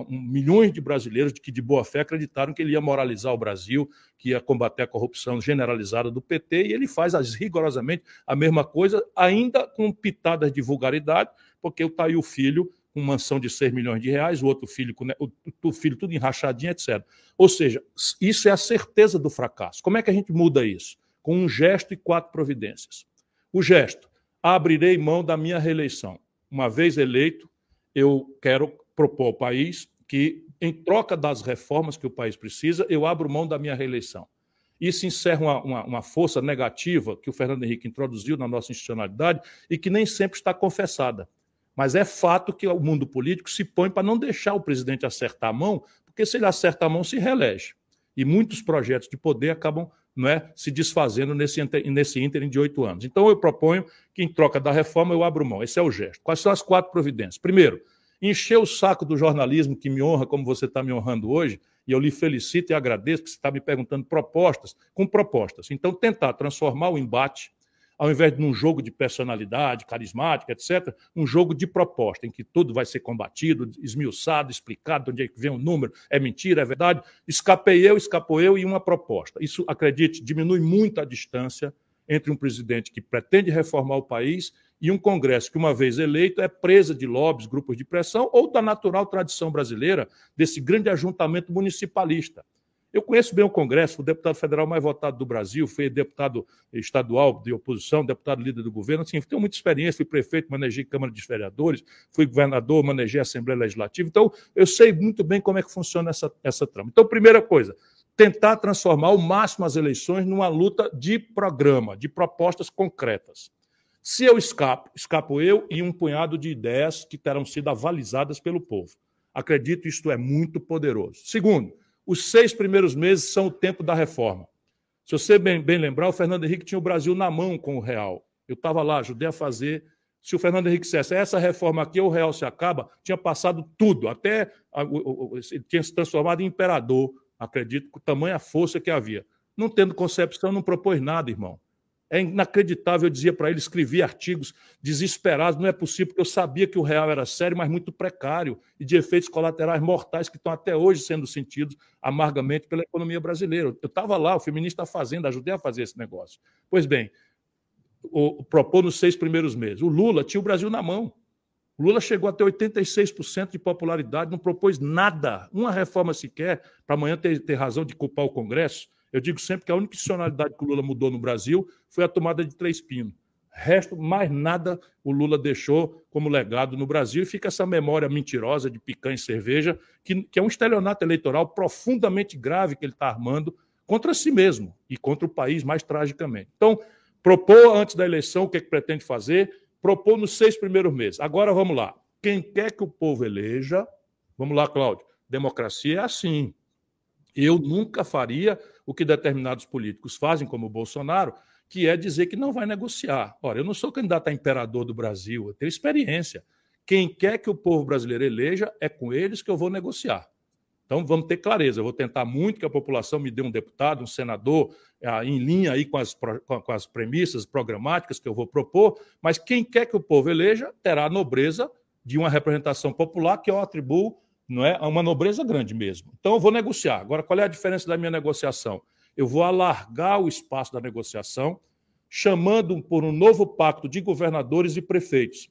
milhões de brasileiros que de boa fé acreditaram que ele ia moralizar o Brasil, que ia combater a corrupção generalizada do PT, e ele faz as, rigorosamente a mesma coisa, ainda com pitadas de vulgaridade, porque o filho com mansão de 6 milhões de reais, o outro filho, com, o, o filho tudo enrachadinho, etc. Ou seja, isso é a certeza do fracasso. Como é que a gente muda isso? Com um gesto e quatro providências. O gesto, abrirei mão da minha reeleição. Uma vez eleito, eu quero propor ao país que, em troca das reformas que o país precisa, eu abro mão da minha reeleição. Isso encerra uma, uma, uma, força negativa que o Fernando Henrique introduziu na nossa institucionalidade e que nem sempre está confessada. Mas é fato que o mundo político se põe para não deixar o presidente acertar a mão, porque se ele acerta a mão, se reelege. E muitos projetos de poder acabam não é, se desfazendo nesse, nesse ínterim de oito anos. Então, eu proponho que, em troca da reforma, eu abro mão. Esse é o gesto. Quais são as quatro providências? Primeiro, encher o saco do jornalismo que me honra como você está me honrando hoje, e eu lhe felicito e agradeço que você está me perguntando propostas com propostas. Então, tentar transformar o embate, ao invés de um jogo de personalidade, carismática, etc., um jogo de proposta, em que tudo vai ser combatido, esmiuçado, explicado, de onde é que vem o número, é mentira, é verdade. Escapei eu, escapou eu e uma proposta. Isso, acredite, diminui muito a distância entre um presidente que pretende reformar o país e um Congresso que, uma vez eleito, é presa de lobbies, grupos de pressão ou da natural tradição brasileira desse grande ajuntamento municipalista. Eu conheço bem o Congresso, o deputado federal mais votado do Brasil, fui deputado estadual de oposição, deputado líder do governo, assim, tenho muita experiência, fui prefeito, manejei Câmara de Vereadores, fui governador, manejei Assembleia Legislativa, então eu sei muito bem como é que funciona essa, essa trama. Então, primeira coisa, tentar transformar ao máximo as eleições numa luta de programa, de propostas concretas. Se eu escapo, escapo eu e um punhado de ideias que terão sido avalizadas pelo povo. Acredito isto é muito poderoso. Segundo, os seis primeiros meses são o tempo da reforma. Se você bem, bem lembrar, o Fernando Henrique tinha o Brasil na mão com o real. Eu estava lá, ajudei a fazer. Se o Fernando Henrique dissesse essa reforma aqui, o real se acaba, tinha passado tudo, até ele tinha se transformado em imperador, acredito, com tamanha força que havia. Não tendo concepção, não propôs nada, irmão. É inacreditável, eu dizia para ele, escrevi artigos desesperados, não é possível, porque eu sabia que o real era sério, mas muito precário e de efeitos colaterais mortais que estão até hoje sendo sentidos amargamente pela economia brasileira. Eu estava lá, o feminista fazendo, ajudei a fazer esse negócio. Pois bem, o, propôs nos seis primeiros meses. O Lula tinha o Brasil na mão. O Lula chegou a ter 86% de popularidade, não propôs nada, uma reforma sequer, para amanhã ter, ter razão de culpar o Congresso. Eu digo sempre que a única institucionalidade que o Lula mudou no Brasil foi a tomada de Três Pinos. Resto, mais nada o Lula deixou como legado no Brasil e fica essa memória mentirosa de picanha e cerveja, que, que é um estelionato eleitoral profundamente grave que ele está armando contra si mesmo e contra o país mais tragicamente. Então, propor antes da eleição o que, é que pretende fazer, propor nos seis primeiros meses. Agora vamos lá. Quem quer que o povo eleja, vamos lá, Cláudio, democracia é assim. Eu nunca faria o que determinados políticos fazem, como o Bolsonaro, que é dizer que não vai negociar. Ora, eu não sou candidato a imperador do Brasil, eu tenho experiência. Quem quer que o povo brasileiro eleja, é com eles que eu vou negociar. Então vamos ter clareza. Eu vou tentar muito que a população me dê um deputado, um senador, ah, em linha aí com as, com as premissas programáticas que eu vou propor, mas quem quer que o povo eleja terá a nobreza de uma representação popular que eu atribuo não é? uma nobreza grande mesmo. Então eu vou negociar. Agora, qual é a diferença da minha negociação? Eu vou alargar o espaço da negociação, chamando por um novo pacto de governadores e prefeitos.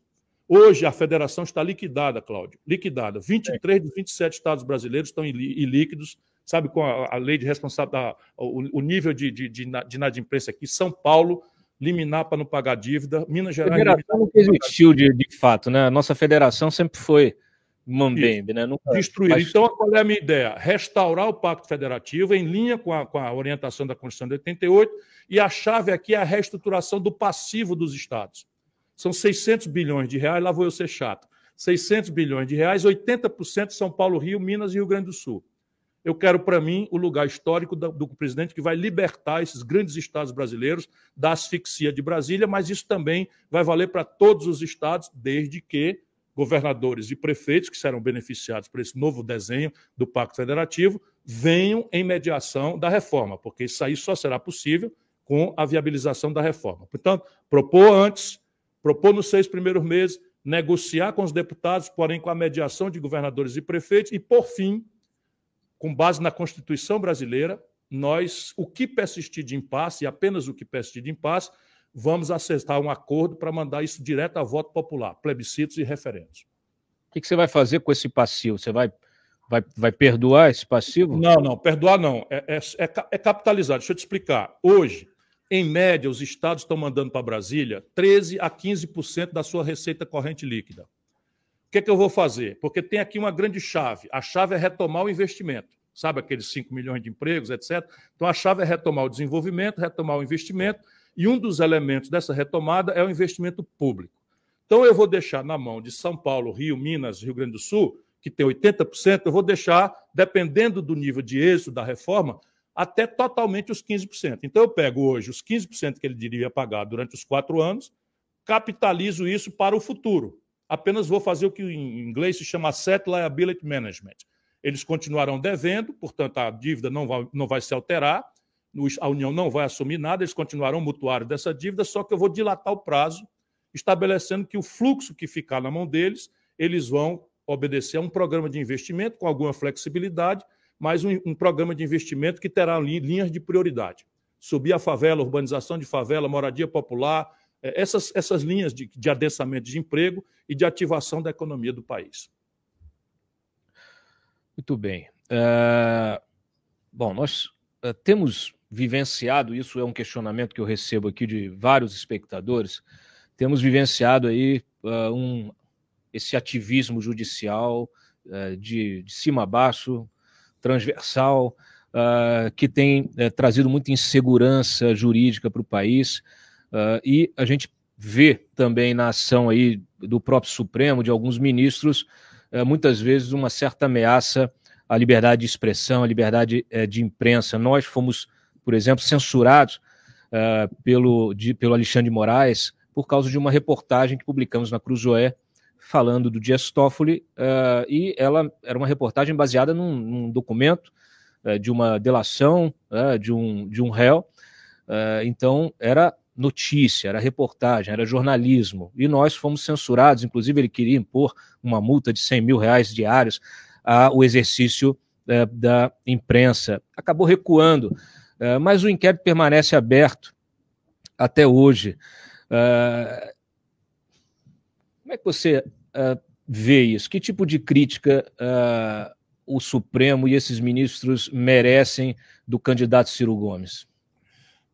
Hoje a federação está liquidada, Cláudio, liquidada. 23 dos 27 estados brasileiros estão ilíquidos, sabe, com a, a lei de responsabilidade, o, o, nível de, de, de, de inadimplência aqui. São Paulo, liminar para não pagar dívida. Minas Gerais. A federação nunca existiu de, de fato, né? A nossa federação sempre foi Mambembe, né? Nunca Destruir. Faz... Então, qual é a minha ideia? Restaurar o Pacto Federativo em linha com a, com a orientação da Constituição de 88 e a chave aqui é a reestruturação do passivo dos estados. São 600 bilhões de reais, lá vou eu ser chato. 600 bilhões de reais, 80% São Paulo, Rio, Minas e Rio Grande do Sul. Eu quero para mim o lugar histórico do, do presidente que vai libertar esses grandes estados brasileiros da asfixia de Brasília, mas isso também vai valer para todos os estados, desde que governadores e prefeitos que serão beneficiados por esse novo desenho do Pacto Federativo venham em mediação da reforma, porque isso aí só será possível com a viabilização da reforma. Portanto, propor antes, propor nos seis primeiros meses, negociar com os deputados, porém com a mediação de governadores e prefeitos, e, por fim, com base na Constituição brasileira, nós, o que persistir de impasse, e apenas o que persistir de impasse, vamos aceitar um acordo para mandar isso direto a voto popular, plebiscitos e referendos. O que você vai fazer com esse passivo? Você vai, vai, vai perdoar esse passivo? Não, não, perdoar não. É, é, é, é capitalizar. Deixa eu te explicar. Hoje, em média, os estados estão mandando para Brasília 13 a 15% da sua receita corrente líquida. O que, é que eu vou fazer? Porque tem aqui uma grande chave. A chave é retomar o investimento. Sabe aqueles 5 milhões de empregos, etc. Então, a chave é retomar o desenvolvimento, retomar o investimento e um dos elementos dessa retomada é o investimento público. Então, eu vou deixar na mão de São Paulo, Rio, Minas, Rio Grande do Sul, que tem 80%, eu vou deixar, dependendo do nível de êxito da reforma, até totalmente os 15%. Então, eu pego hoje os 15% que ele diria pagar durante os quatro anos, capitalizo isso para o futuro. Apenas vou fazer o que em inglês se chama Asset Liability Management. Eles continuarão devendo, portanto, a dívida não vai, não vai se alterar, a União não vai assumir nada, eles continuarão mutuários dessa dívida, só que eu vou dilatar o prazo, estabelecendo que o fluxo que ficar na mão deles, eles vão obedecer a um programa de investimento com alguma flexibilidade, mas um, um programa de investimento que terá linhas de prioridade. Subir a favela, urbanização de favela, moradia popular, é, essas, essas linhas de, de adensamento de emprego e de ativação da economia do país. Muito bem. Uh, bom, nós uh, temos vivenciado, isso é um questionamento que eu recebo aqui de vários espectadores, temos vivenciado aí uh, um, esse ativismo judicial uh, de, de, cima a baixo, transversal, que tem uh, trazido muita insegurança jurídica para o país, e a gente vê também na ação aí do próprio Supremo, de alguns ministros, muitas vezes uma certa ameaça à liberdade de expressão, à liberdade de imprensa. Nós fomos por exemplo, censurados uh, pelo, de, pelo Alexandre Moraes por causa de uma reportagem que publicamos na Cruzoé falando do Dias Toffoli, uh, e ela era uma reportagem baseada num, num documento de uma delação de, um, de um réu, então era notícia, era reportagem, era jornalismo, e nós fomos censurados, inclusive ele queria impor uma multa de 100 mil reais diários ao exercício da imprensa, acabou recuando é, mas o inquérito permanece aberto até hoje. Uh, como é que você uh, vê isso? Que tipo de crítica o Supremo e esses ministros merecem do candidato Ciro Gomes?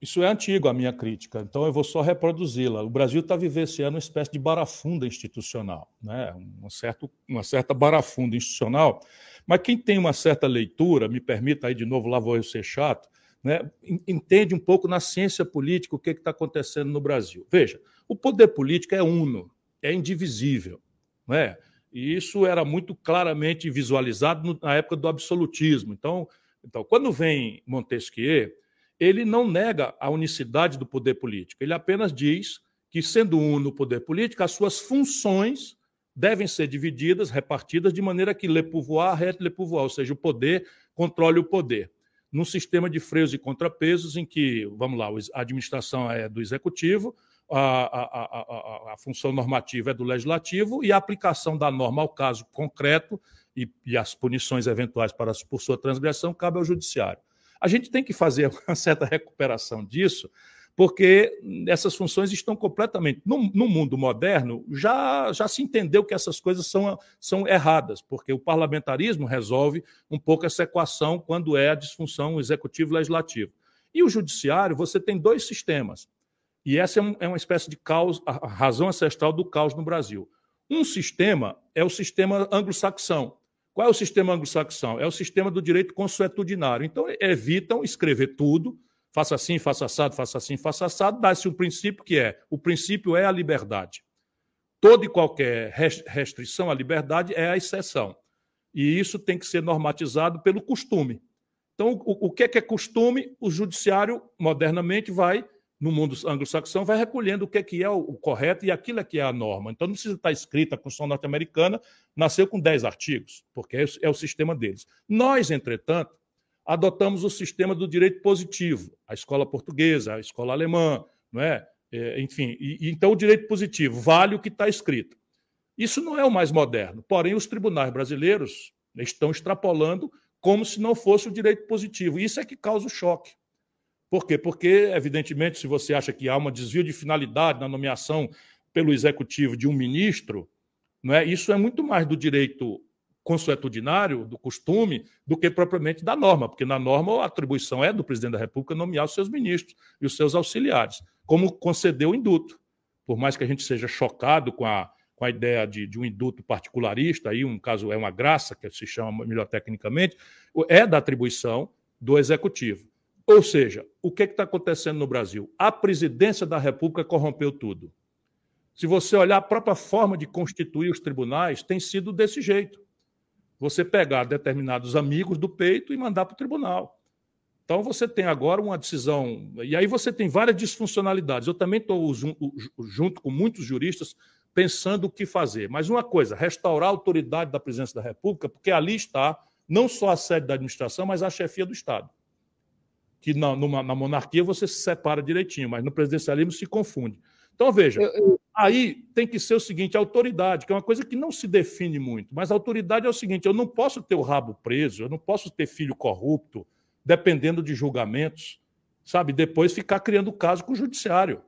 Isso é antigo, a minha crítica, então eu vou só reproduzi-la. O Brasil está vivenciando uma espécie de barafunda institucional, né? uma, certa, uma certa barafunda institucional, mas quem tem uma certa leitura, me permita aí de novo, lá vou eu ser chato, né, entende um pouco na ciência política o que está acontecendo no Brasil. Veja, o poder político é uno, é indivisível. Né? E isso era muito claramente visualizado na época do absolutismo. Então, então quando vem Montesquieu, ele não nega a unicidade do poder político, ele apenas diz que, sendo uno o poder político, as suas funções devem ser divididas, repartidas, de maneira que le pouvoir reste le pouvoir, ou seja, o poder controle o poder num sistema de freios e contrapesos em que, vamos lá, a administração é do executivo, a, a, a, a, função normativa é do legislativo e a aplicação da norma ao caso concreto e, e as punições eventuais para, por sua transgressão cabe ao judiciário. A gente tem que fazer uma certa recuperação disso, porque essas funções estão completamente. No, no, mundo moderno, já, já se entendeu que essas coisas são, são erradas, porque o parlamentarismo resolve um pouco essa equação quando é a disfunção executivo-legislativo. E o judiciário, você tem dois sistemas. E essa é, um, é uma espécie de caos, a razão ancestral do caos no Brasil. Um sistema é o sistema anglo-saxão. Qual é o sistema anglo-saxão? É o sistema do direito consuetudinário. Então, evitam escrever tudo faça assim, faça assado, faça assim, faça assado, dá-se um princípio que é: o princípio é a liberdade. Toda e qualquer restrição à liberdade é a exceção. E isso tem que ser normatizado pelo costume. Então, o, o que é, que é costume? O judiciário, modernamente, vai, no mundo anglo-saxão, vai recolhendo o que é, que é o, correto e aquilo é que é a norma. Então, não precisa estar escrita a Constituição norte-americana, nasceu com 10 artigos, porque é, é o sistema deles. Nós, entretanto, adotamos o sistema do direito positivo, a escola portuguesa, a escola alemã, não é? é enfim, e, então o direito positivo vale o que está escrito. Isso não é o mais moderno, porém os tribunais brasileiros estão extrapolando como se não fosse o direito positivo. Isso é que causa o choque. Por quê? Porque, evidentemente, se você acha que há um desvio de finalidade na nomeação pelo executivo de um ministro, não é? isso é muito mais do direito consuetudinário, do costume, do que propriamente da norma, porque na norma a atribuição é do presidente da República nomear os seus ministros e os seus auxiliares, como concedeu o induto. Por mais que a gente seja chocado com a, com a ideia de, de um induto particularista, aí um caso é uma graça, que se chama melhor tecnicamente, é da atribuição do executivo. Ou seja, o que está acontecendo no Brasil? A presidência da República corrompeu tudo. Se você olhar a própria forma de constituir os tribunais, tem sido desse jeito você pegar determinados amigos do peito e mandar para o tribunal. Então você tem agora uma decisão, e aí você tem várias disfuncionalidades. Eu também estou junto com muitos juristas pensando o que fazer. Mas uma coisa, restaurar a autoridade da presidência da República, porque ali está não só a sede da administração, mas a chefia do Estado. Que na, numa, na monarquia você se separa direitinho, mas no presidencialismo se confunde. Então, veja, eu, eu... aí tem que ser o seguinte: autoridade, que é uma coisa que não se define muito, mas a autoridade é o seguinte: eu não posso ter o rabo preso, eu não posso ter filho corrupto, dependendo de julgamentos, sabe? Depois ficar criando caso com o judiciário.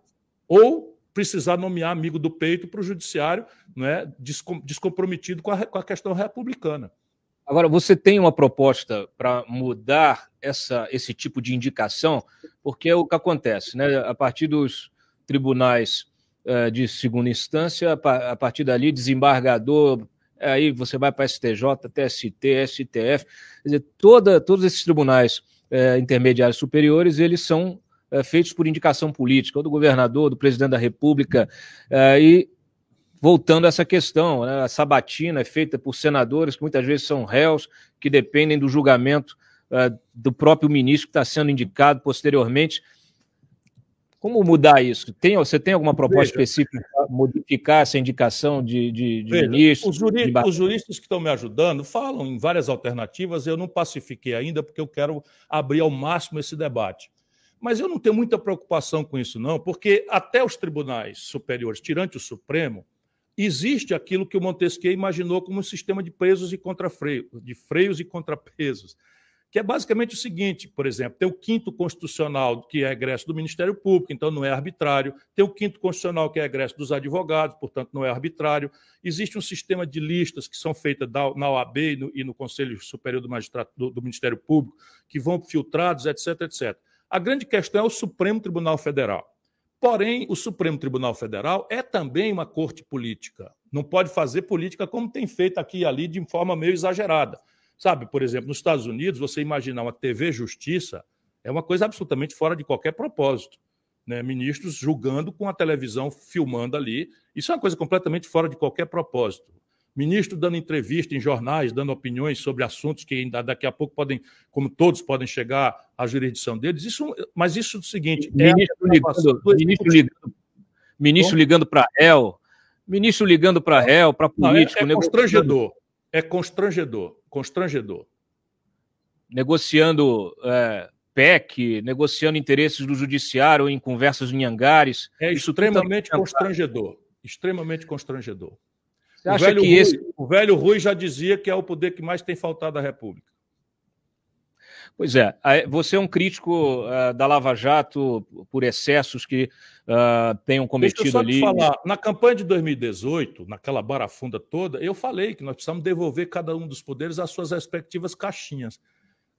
Ou precisar nomear amigo do peito para o judiciário, não é? descomprometido com a, com a questão republicana. Agora, você tem uma proposta para mudar essa, esse tipo de indicação? Porque é o que acontece, né? A partir dos tribunais uh, de segunda instância, a partir dali, desembargador, aí você vai para STJ, TST, STF, quer dizer, toda, todos esses tribunais uh, intermediários superiores, eles são uh, feitos por indicação política, ou do governador, do presidente da República, e voltando a essa questão, né, a sabatina é feita por senadores que muitas vezes são réus, que dependem do julgamento do próprio ministro que está sendo indicado posteriormente. Como mudar isso? Tem, você tem alguma proposta Veja, específica para modificar essa indicação de, de, de Veja, ministro? Os, juri, de... os, juristas que estão me ajudando falam em várias alternativas, eu não pacifiquei ainda, porque eu quero abrir ao máximo esse debate. Mas eu não tenho muita preocupação com isso, não, porque até os tribunais superiores, tirante o Supremo, existe aquilo que o Montesquieu imaginou como um sistema de presos e contrafreios, de freios e contrapesos que é basicamente o seguinte, por exemplo, tem o quinto constitucional, que é egresso do Ministério Público, então não é arbitrário, tem o quinto constitucional, que é egresso dos advogados, portanto não é arbitrário, existe um sistema de listas que são feitas na OAB e no, e no Conselho Superior do, do, do Ministério Público, que vão filtrados, etc, etc. A grande questão é o Supremo Tribunal Federal. Porém, o Supremo Tribunal Federal é também uma corte política. Não pode fazer política como tem feito aqui e ali de forma meio exagerada. Sabe, por exemplo, nos Estados Unidos, você imaginar uma TV Justiça é uma coisa absolutamente fora de qualquer propósito. Né? Ministros julgando com a televisão filmando ali. Isso é uma coisa completamente fora de qualquer propósito. Ministro dando entrevista em jornais, dando opiniões sobre assuntos que ainda daqui a pouco podem, como todos, podem chegar à jurisdição deles. Isso, mas isso é o seguinte: ministro, é ligando, ministro ligando, ministro ligando para réu, ministro ligando para réu, para político. Não, é, é constrangedor. É constrangedor constrangedor. Negociando é, PEC, negociando interesses do judiciário em conversas em hangares. É extremamente constrangedor. Extremamente constrangedor. Você o, velho Rui, esse... o velho Rui já dizia que é o poder que mais tem faltado à República. Pois é, você é um crítico uh, da Lava Jato por excessos que uh, tenham cometido Deixa eu só ali. Falar, na campanha de 2018, naquela barafunda toda, eu falei que nós precisamos devolver cada um dos poderes às suas respectivas caixinhas.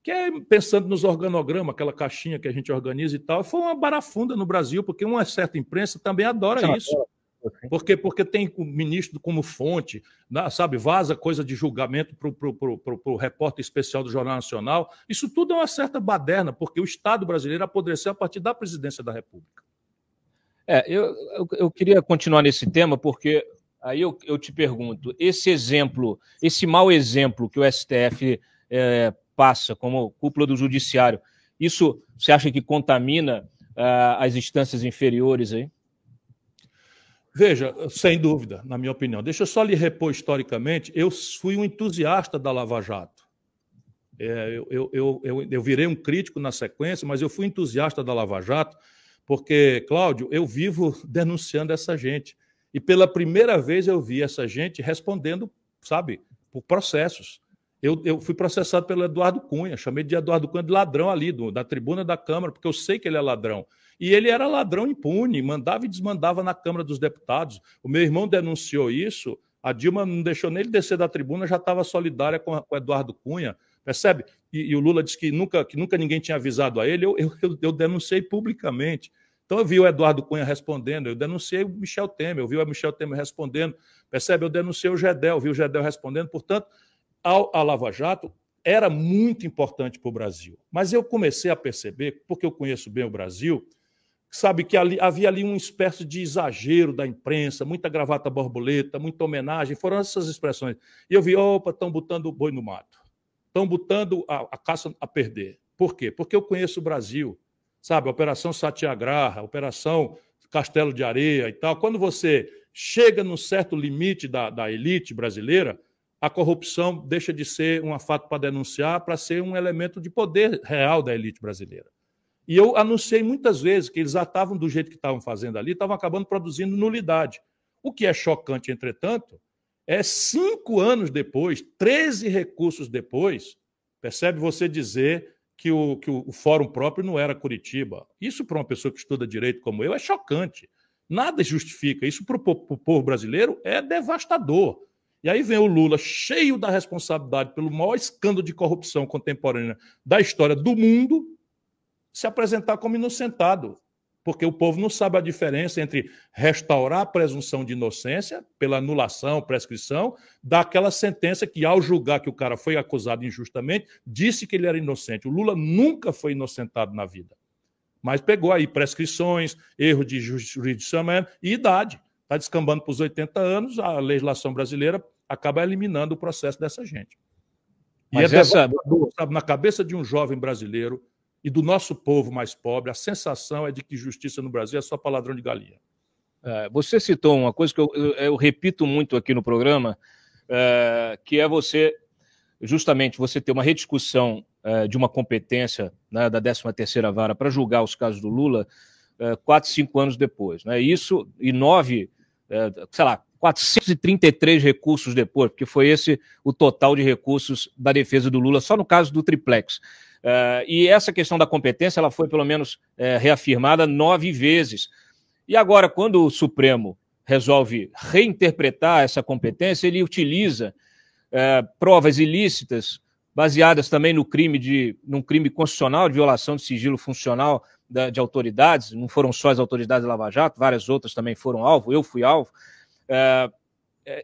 Que é pensando nos organogramas, aquela caixinha que a gente organiza e tal, foi uma barafunda no Brasil, porque uma certa imprensa também adora isso. Porque, porque tem o ministro como fonte, né, sabe, vaza coisa de julgamento para o repórter especial do Jornal Nacional. Isso tudo é uma certa baderna, porque o Estado brasileiro apodreceu a partir da presidência da República. É, eu, eu, eu queria continuar nesse tema, porque Aí eu, eu te pergunto, esse exemplo, esse mau exemplo que o STF é, passa como cúpula do judiciário, isso você acha que contamina uh, as instâncias inferiores aí? Veja, sem dúvida, na minha opinião. Deixa eu só lhe repor historicamente. Eu fui um entusiasta da Lava Jato. É, eu, eu, eu, eu, virei um crítico na sequência, mas eu fui entusiasta da Lava Jato, porque, Cláudio, eu vivo denunciando essa gente. E pela primeira vez eu vi essa gente respondendo, sabe, por processos. Eu, eu fui processado pelo Eduardo Cunha, chamei de Eduardo Cunha de ladrão ali, do, da tribuna da Câmara, porque eu sei que ele é ladrão. E ele era ladrão impune, mandava e desmandava na Câmara dos Deputados. O meu irmão denunciou isso, a Dilma não deixou nem ele descer da tribuna, já estava solidária com, o Eduardo Cunha, percebe? E, e, o Lula disse que nunca, que nunca ninguém tinha avisado a ele, eu, eu, eu denunciei publicamente. Então eu vi o Eduardo Cunha respondendo, eu denunciei o Michel Temer, eu vi o Michel Temer respondendo, percebe? Eu denunciei o Gedel, vi o Gedel respondendo, portanto, a Lava Jato era muito importante para o Brasil. Mas eu comecei a perceber, porque eu conheço bem o Brasil, sabe que ali, havia ali uma espécie de exagero da imprensa, muita gravata borboleta, muita homenagem, foram essas expressões. E eu vi, opa, estão botando o boi no mato, estão botando a, a caça a perder. Por quê? Porque eu conheço o Brasil, sabe? Operação Satyagraha, Operação Castelo de Areia e tal. Quando você chega num certo limite da, da elite brasileira, a corrupção deixa de ser um fato para denunciar para ser um elemento de poder real da elite brasileira. E eu anunciei muitas vezes que eles estavam do jeito que estavam fazendo ali, estavam acabando produzindo nulidade. O que é chocante, entretanto, é cinco anos depois, 13 recursos depois, percebe você dizer que o, que o, fórum próprio não era Curitiba. Isso, para uma pessoa que estuda direito como eu, é chocante. Nada justifica. Isso, para o povo brasileiro, é devastador. E aí vem o Lula, cheio da responsabilidade pelo maior escândalo de corrupção contemporânea da história do mundo, se apresentar como inocentado. Porque o povo não sabe a diferença entre restaurar a presunção de inocência pela anulação, prescrição, daquela sentença que, ao julgar que o cara foi acusado injustamente, disse que ele era inocente. O Lula nunca foi inocentado na vida. Mas pegou aí prescrições, erro de jurisdicionamento e idade. Está descambando para os 80 anos, a legislação brasileira acaba eliminando o processo dessa gente. E Mas é essa... sabe, na cabeça de um jovem brasileiro e do nosso povo mais pobre, a sensação é de que justiça no Brasil é só para ladrão de galinha. É, você citou uma coisa que eu, eu, eu, repito muito aqui no programa, é, que é você, justamente, você ter uma rediscussão é, de uma competência né, da 13ª Vara para julgar os casos do Lula é, quatro, cinco anos depois. Né? Isso, e nove, é, sei lá, 433 recursos depois, porque foi esse o total de recursos da defesa do Lula, só no caso do triplex. Uh, e essa questão da competência ela foi pelo menos uh, reafirmada nove vezes. E agora, quando o Supremo resolve reinterpretar essa competência, ele utiliza uh, provas ilícitas baseadas também no crime de num crime constitucional de violação de sigilo funcional da, de autoridades. Não foram só as autoridades da Lava Jato, várias outras também foram alvo. Eu fui alvo.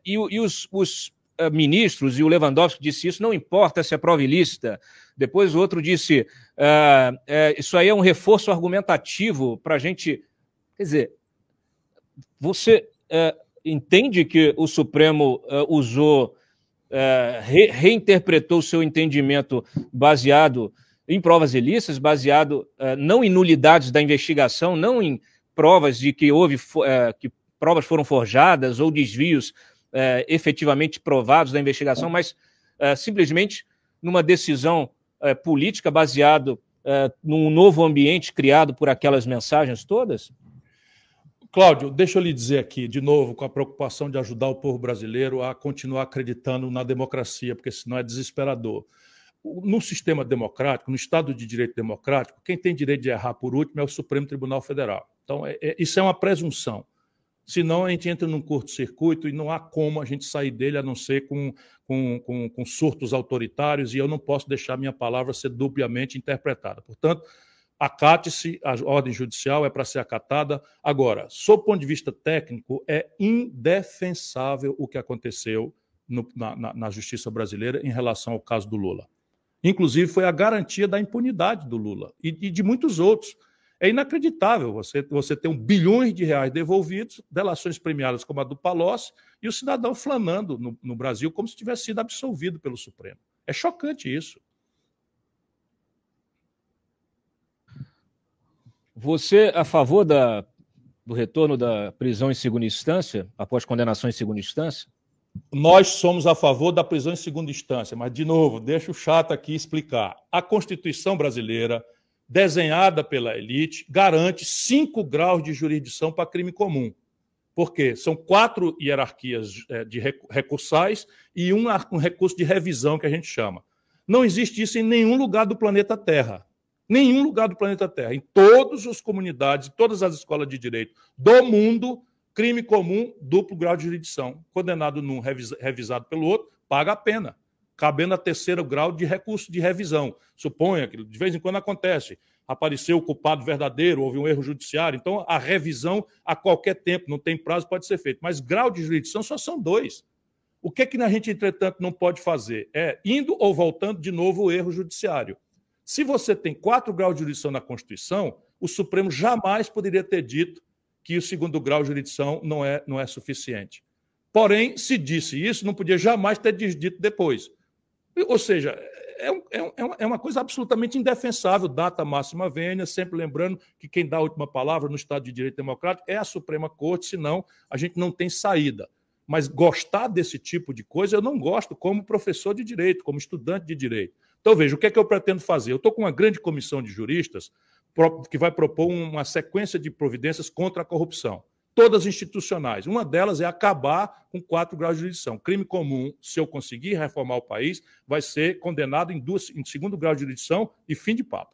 E, e os, os ministros, e o Lewandowski disse isso, não importa se é prova ilícita. Depois o outro disse, isso aí é um reforço argumentativo para a gente... Quer dizer, você entende que o Supremo usou, re, reinterpretou o seu entendimento baseado em provas ilícitas, baseado não em nulidades da investigação, não em provas de que houve que provas foram forjadas ou desvios é, efetivamente provados da investigação, mas é, simplesmente numa decisão é, política baseado é, num novo ambiente criado por aquelas mensagens todas? Cláudio, deixa eu lhe dizer aqui, de novo, com a preocupação de ajudar o povo brasileiro a continuar acreditando na democracia, porque senão é desesperador. No sistema democrático, no Estado de Direito Democrático, quem tem direito de errar por último é o Supremo Tribunal Federal. Então, é, é, isso é uma presunção. Senão a gente entra num curto-circuito e não há como a gente sair dele a não ser com, com, com, com surtos autoritários, e eu não posso deixar minha palavra ser duplamente interpretada. Portanto, acate-se, a ordem judicial é para ser acatada. Agora, sob o ponto de vista técnico, é indefensável o que aconteceu no, na, na, justiça brasileira em relação ao caso do Lula. Inclusive, foi a garantia da impunidade do Lula e, e de muitos outros. É inacreditável você, você ter um bilhões de reais devolvidos, delações premiadas como a do Palocci, e o cidadão flanando no, no Brasil como se tivesse sido absolvido pelo Supremo. É chocante isso. Você a favor da, do retorno da prisão em segunda instância, após condenação em segunda instância? Nós somos a favor da prisão em segunda instância, mas, de novo, deixa o chato aqui explicar. A Constituição brasileira desenhada pela elite, garante cinco graus de jurisdição para crime comum. Por quê? São quatro hierarquias é, de recursais e um, recurso de revisão que a gente chama. Não existe isso em nenhum lugar do planeta Terra. Nenhum lugar do planeta Terra. Em todas as comunidades, todas as escolas de direito do mundo, crime comum, duplo grau de jurisdição. Condenado num, revisado pelo outro, paga a pena cabendo a terceiro grau de recurso de revisão. Suponha que de vez em quando acontece, apareceu o culpado verdadeiro, houve um erro judiciário, então a revisão a qualquer tempo, não tem prazo, pode ser feito. Mas grau de jurisdição só são dois. O que, é que a gente, entretanto, não pode fazer? É indo ou voltando de novo o erro judiciário. Se você tem quatro graus de jurisdição na Constituição, o Supremo jamais poderia ter dito que o segundo grau de jurisdição não é, não é suficiente. Porém, se disse isso, não podia jamais ter dito depois. Ou seja, é, é, é, é, uma coisa absolutamente indefensável, data máxima vênia, sempre lembrando que quem dá a última palavra no Estado de Direito Democrático é a Suprema Corte, senão a gente não tem saída. Mas gostar desse tipo de coisa eu não gosto como professor de direito, como estudante de direito. Então, veja, o que é que eu pretendo fazer? Eu estou com uma grande comissão de juristas que vai propor uma sequência de providências contra a corrupção todas institucionais. Uma delas é acabar com quatro graus de jurisdição. Crime comum, se eu conseguir reformar o país, vai ser condenado em, duas, em segundo grau de jurisdição e fim de papo.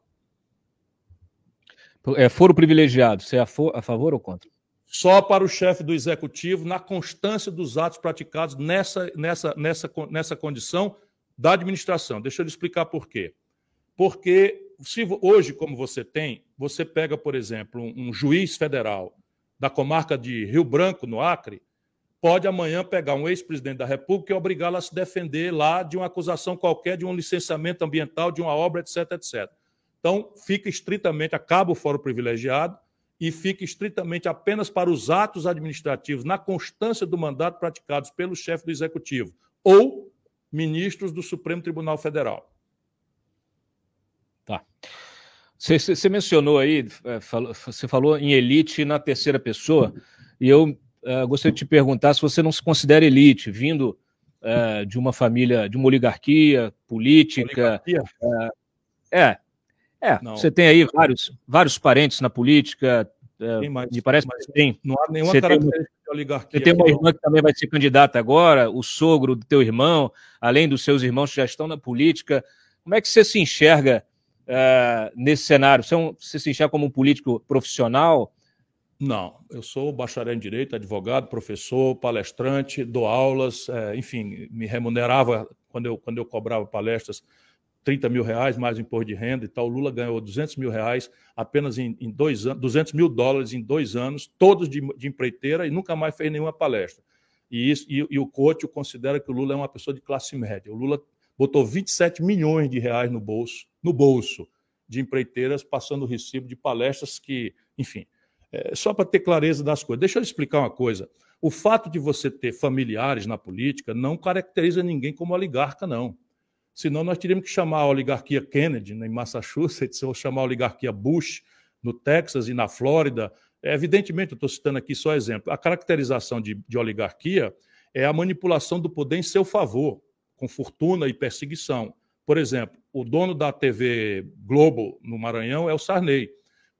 É, foro privilegiado, você é a, for, a favor ou contra? Só para o chefe do executivo, na constância dos atos praticados nessa, nessa, nessa, nessa condição da administração. Deixa eu lhe explicar por quê. Porque se hoje, como você tem, você pega, por exemplo, um, um juiz federal da comarca de Rio Branco, no Acre, pode amanhã pegar um ex-presidente da República e obrigá-lo a se defender lá de uma acusação qualquer, de um licenciamento ambiental, de uma obra, etc, etc. Então, fica estritamente, acaba o fórum privilegiado e fica estritamente apenas para os atos administrativos na constância do mandato praticados pelo chefe do Executivo ou ministros do Supremo Tribunal Federal. Tá. Você, você mencionou aí, é, você falou em elite na terceira pessoa, e eu uh, gostaria de te perguntar se você não se considera elite, vindo uh, de uma família, de uma oligarquia política. Oligarquia? Uh, é, é. Não. Você tem aí vários, vários parentes na política. Uh, mais, me parece que tem. Não há nenhuma característica tem, de oligarquia. Você tem uma irmã que também vai ser candidata agora, o sogro do teu irmão, além dos seus irmãos que já estão na política. Como é que você se enxerga? Uh, nesse cenário? Você, é um, você se enxerga como um político profissional? Não, eu sou bacharel em Direito, advogado, professor, palestrante, dou aulas, é, enfim, me remunerava quando eu, quando eu cobrava palestras 30 mil reais, mais imposto de renda e tal. O Lula ganhou 200 mil reais apenas em, em dois anos, 200 mil dólares em dois anos, todos de, de empreiteira e nunca mais fez nenhuma palestra. E, isso, e, e o Coach considera que o Lula é uma pessoa de classe média. O Lula botou 27 milhões de reais no bolso, no bolso de empreiteiras, passando o recibo de palestras que, enfim, é, só para ter clareza das coisas. Deixa eu explicar uma coisa. O fato de você ter familiares na política não caracteriza ninguém como oligarca, não. Senão nós teríamos que chamar a oligarquia Kennedy né, em Massachusetts, ou chamar a oligarquia Bush no Texas e na Flórida. É, evidentemente, eu estou citando aqui só exemplo. A caracterização de, de oligarquia é a manipulação do poder em seu favor com fortuna e perseguição. Por exemplo, o dono da TV Globo no Maranhão é o Sarney.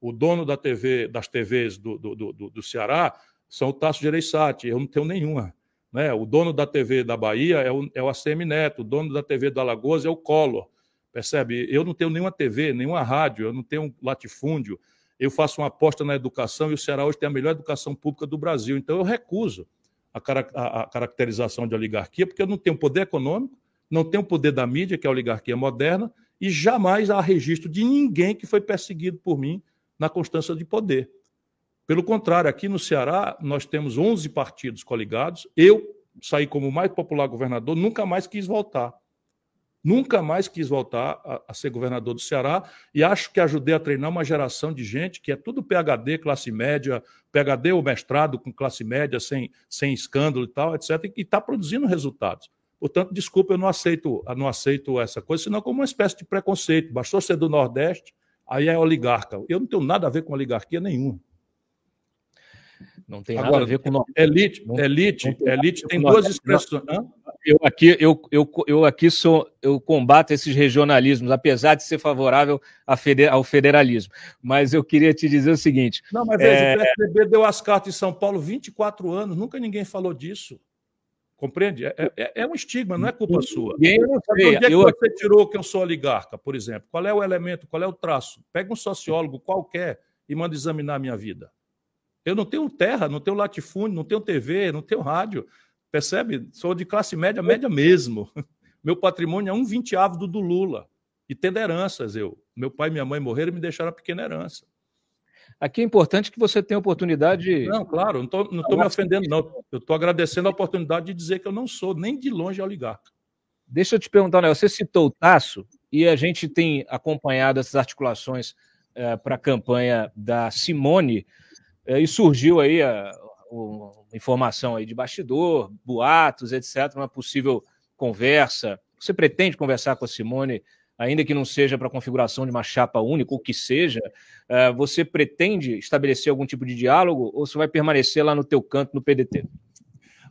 O dono da TV, das TVs do, do, do, do Ceará são o Tasso Gereissati. Eu não tenho nenhuma. Né? O dono da TV da Bahia é o, é o ACM Neto. O dono da TV do Alagoas é o Collor. Percebe? Eu não tenho nenhuma TV, nenhuma rádio, eu não tenho latifúndio. Eu faço uma aposta na educação e o Ceará hoje tem a melhor educação pública do Brasil. Então eu recuso a, a, caracterização de oligarquia, porque eu não tenho poder econômico, não tenho poder da mídia, que é a oligarquia moderna, e jamais há registro de ninguém que foi perseguido por mim na constância de poder. Pelo contrário, aqui no Ceará, nós temos 11 partidos coligados. Eu saí como o mais popular governador, nunca mais quis voltar. Nunca mais quis voltar a, a, ser governador do Ceará e acho que ajudei a treinar uma geração de gente que é tudo PhD, classe média, PhD ou mestrado com classe média, sem, sem escândalo e tal, etc., e está produzindo resultados. Portanto, desculpa, eu não aceito, eu não aceito essa coisa, senão como uma espécie de preconceito. Bastou ser do Nordeste, aí é oligarca. Eu não tenho nada a ver com oligarquia nenhuma. Não tem Agora, nada a ver com elite. Não, elite, não tem, elite tem duas expressões. Eu aqui, eu, eu, eu aqui sou, eu combato esses regionalismos, apesar de ser favorável ao federalismo. Mas eu queria te dizer o seguinte. Não, mas veja, é... o PSDB deu as cartas em São Paulo 24 anos, nunca ninguém falou disso. Compreende? É, é, é um estigma, não é culpa sua. Eu não sei. Onde é que eu... você tirou que eu sou oligarca, por exemplo? Qual é o elemento, qual é o traço? Pega um sociólogo qualquer e manda examinar a minha vida. Eu não tenho terra, não tenho latifúndio, não tenho TV, não tenho rádio. Percebe? Sou de classe média, média mesmo. Meu patrimônio é um vinteavo do do Lula. E tendo heranças, eu. Meu pai e minha mãe morreram e me deixaram a pequena herança. Aqui é importante que você tenha oportunidade. Não, claro, não estou me ofendendo, não. Eu estou agradecendo a oportunidade de dizer que eu não sou nem de longe oligarca. Deixa eu te perguntar, né? Você citou o Tasso e a gente tem acompanhado essas articulações é, eh, para a campanha da Simone. É, e surgiu aí a, a, informação aí de bastidor, boatos, etc., uma possível conversa. Você pretende conversar com a Simone, ainda que não seja para a configuração de uma chapa única, ou que seja, é, você pretende estabelecer algum tipo de diálogo ou você vai permanecer lá no teu canto no PDT?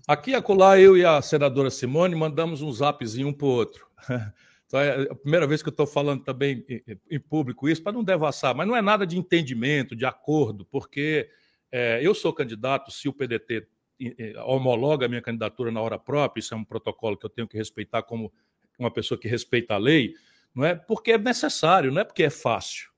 Aqui acolá, eu e a senadora Simone mandamos um zapzinho um para o outro. Então é a primeira vez que eu estou falando também em público isso, para não devassar, mas não é nada de entendimento, de acordo, porque é, eu sou candidato, se o PDT homologa a minha candidatura na hora própria, isso é um protocolo que eu tenho que respeitar como uma pessoa que respeita a lei, não é porque é necessário, não é porque é fácil.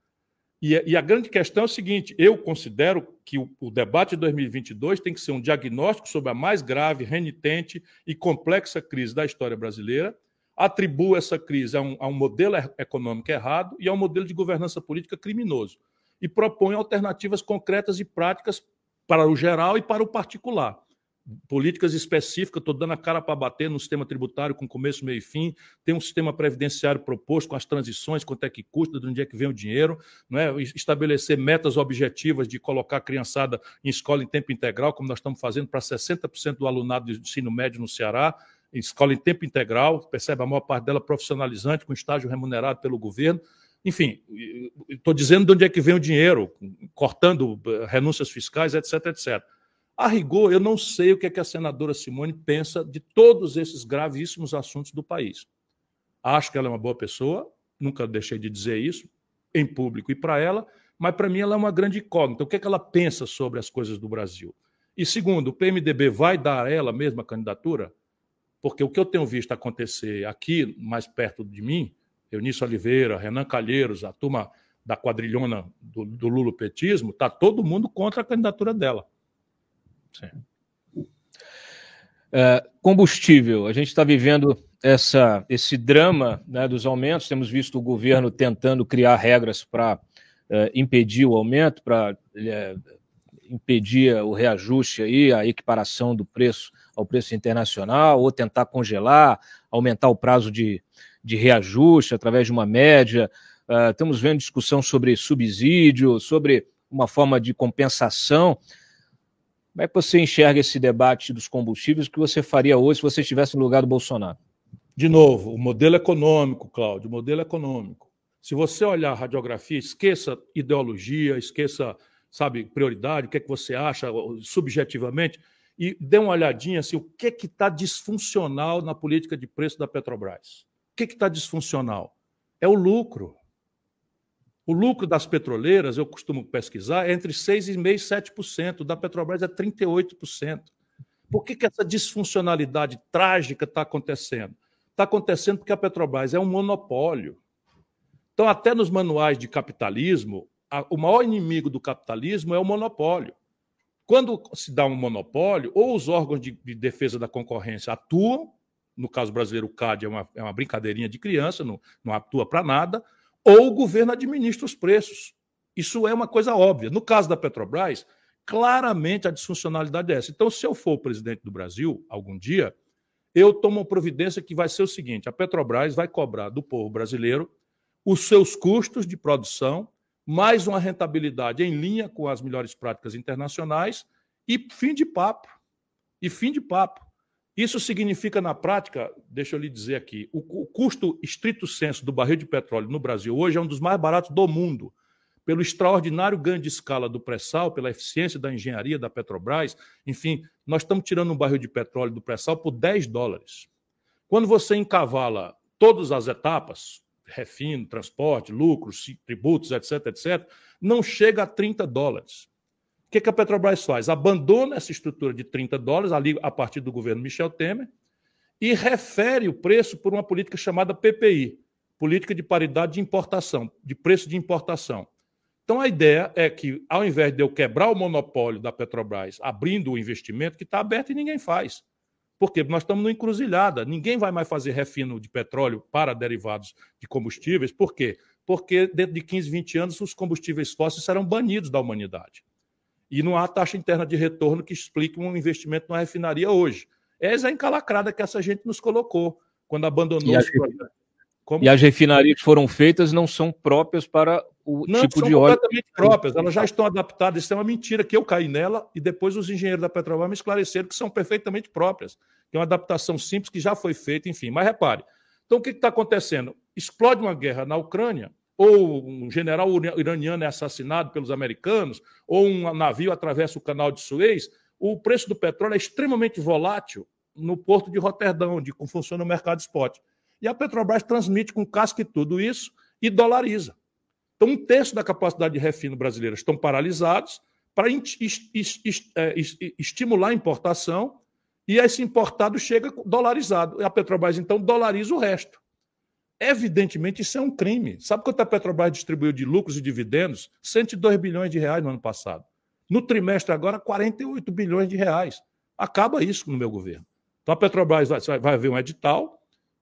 E, e a grande questão é o seguinte: eu considero que o, o, debate de 2022 tem que ser um diagnóstico sobre a mais grave, renitente e complexa crise da história brasileira, atribuo essa crise a um, a um modelo econômico errado e a um modelo de governança política criminoso e propõe alternativas concretas e práticas para o geral e para o particular. Políticas específicas, estou dando a cara para bater no sistema tributário com começo, meio e fim, tem um sistema previdenciário proposto com as transições, quanto é que custa, de onde é que vem o dinheiro, não é? estabelecer metas objetivas de colocar a criançada em escola em tempo integral, como nós estamos fazendo para 60% do alunado de ensino médio no Ceará, em escola em tempo integral, percebe a maior parte dela profissionalizante, com estágio remunerado pelo governo. Enfim, estou dizendo de onde é que vem o dinheiro, cortando eh, renúncias fiscais, etc, etc. A rigor, eu não sei o que, é que a senadora Simone pensa de todos esses gravíssimos assuntos do país. Acho que ela é uma boa pessoa, nunca deixei de dizer isso, em público e para ela, mas para mim ela é uma grande incógnita. O que, é que ela pensa sobre as coisas do Brasil? E segundo, o PMDB vai dar a ela mesma candidatura? Porque o que eu tenho visto acontecer aqui, mais perto de mim, Eunice Oliveira, Renan Calheiros, a turma da quadrilhona do, do lulopetismo, está todo mundo contra a candidatura dela. É, combustível, a gente está vivendo essa, esse drama né, dos aumentos, temos visto o governo tentando criar regras para é, impedir o aumento, para é, impedir o reajuste aí, a equiparação do preço ao preço internacional, ou tentar congelar, aumentar o prazo de, de reajuste através de uma média. Uh, estamos vendo discussão sobre subsídio, sobre uma forma de compensação. Como é que você enxerga esse debate dos combustíveis? Que você faria hoje se você estivesse no lugar do Bolsonaro? De novo, o modelo econômico, Cláudio, o modelo econômico. Se você olhar a radiografia, esqueça ideologia, esqueça, sabe, prioridade, o que é que você acha subjetivamente, e dê uma olhadinha assim, o que é que está disfuncional na política de preço da Petrobras que está disfuncional? É o lucro. O lucro das petroleiras, eu costumo pesquisar, é entre 6,5% e 7%. Da Petrobras é 38%. Por que, que essa disfuncionalidade trágica está acontecendo? Está acontecendo porque a Petrobras é um monopólio. Então, até nos manuais de capitalismo, a, o maior inimigo do capitalismo é o monopólio. Quando se dá um monopólio, ou os órgãos de, de defesa da concorrência atuam no caso brasileiro, o CAD é uma, é uma brincadeirinha de criança, não, não atua para nada, ou o governo administra os preços. Isso é uma coisa óbvia. No caso da Petrobras, claramente a disfuncionalidade é essa. Então, se eu for o presidente do Brasil algum dia, eu tomo uma providência que vai ser o seguinte: a Petrobras vai cobrar do povo brasileiro os seus custos de produção, mais uma rentabilidade em linha com as melhores práticas internacionais e fim de papo. E fim de papo. Isso significa, na prática, deixa eu lhe dizer aqui, o, custo estrito senso do barril de petróleo no Brasil hoje é um dos mais baratos do mundo pelo extraordinário ganho de escala do pré-sal, pela eficiência da engenharia da Petrobras, enfim, nós estamos tirando um barril de petróleo do pré-sal por 10 dólares. Quando você encavala todas as etapas, refino, transporte, lucros, tributos, etc., etc., não chega a 30 dólares. O que, que a Petrobras faz? Abandona essa estrutura de 30 dólares, ali a partir do governo Michel Temer, e refere o preço por uma política chamada PPI, Política de Paridade de Importação, de Preço de Importação. Então, a ideia é que, ao invés de eu quebrar o monopólio da Petrobras, abrindo o investimento, que está aberto e ninguém faz. Porque nós estamos numa encruzilhada. Ninguém vai mais fazer refino de petróleo para derivados de combustíveis. Por quê? Porque dentro de 15, 20 anos, os combustíveis fósseis serão banidos da humanidade. E não há taxa interna de retorno que explique um investimento numa refinaria hoje. Essa é a encalacrada que essa gente nos colocou quando abandonou os projetos. Como... E as refinarias que foram feitas não são próprias para o não, tipo de óleo. completamente próprias, elas já estão adaptadas. Isso é uma mentira que eu caí nela e depois os engenheiros da Petrobras me esclareceram que são perfeitamente próprias. Que é uma adaptação simples que já foi feita, enfim. Mas repare, então o que está acontecendo? Explode uma guerra na Ucrânia, ou um general iraniano é assassinado pelos americanos, ou um navio atravessa o canal de Suez, o preço do petróleo é extremamente volátil no porto de Roterdão, onde funciona o mercado spot. E a Petrobras transmite com casca e tudo isso e dolariza. Então, um terço da capacidade de refino brasileira estão paralisados para é, estimular a importação e esse importado chega dolarizado. E a Petrobras, então, dolariza o resto. Evidentemente, isso é um crime. Sabe quanto a Petrobras distribuiu de lucros e dividendos? 102 bilhões de reais no ano passado. No trimestre agora, 48 bilhões de reais. Acaba isso no meu governo. Então, a Petrobras vai, vai haver um edital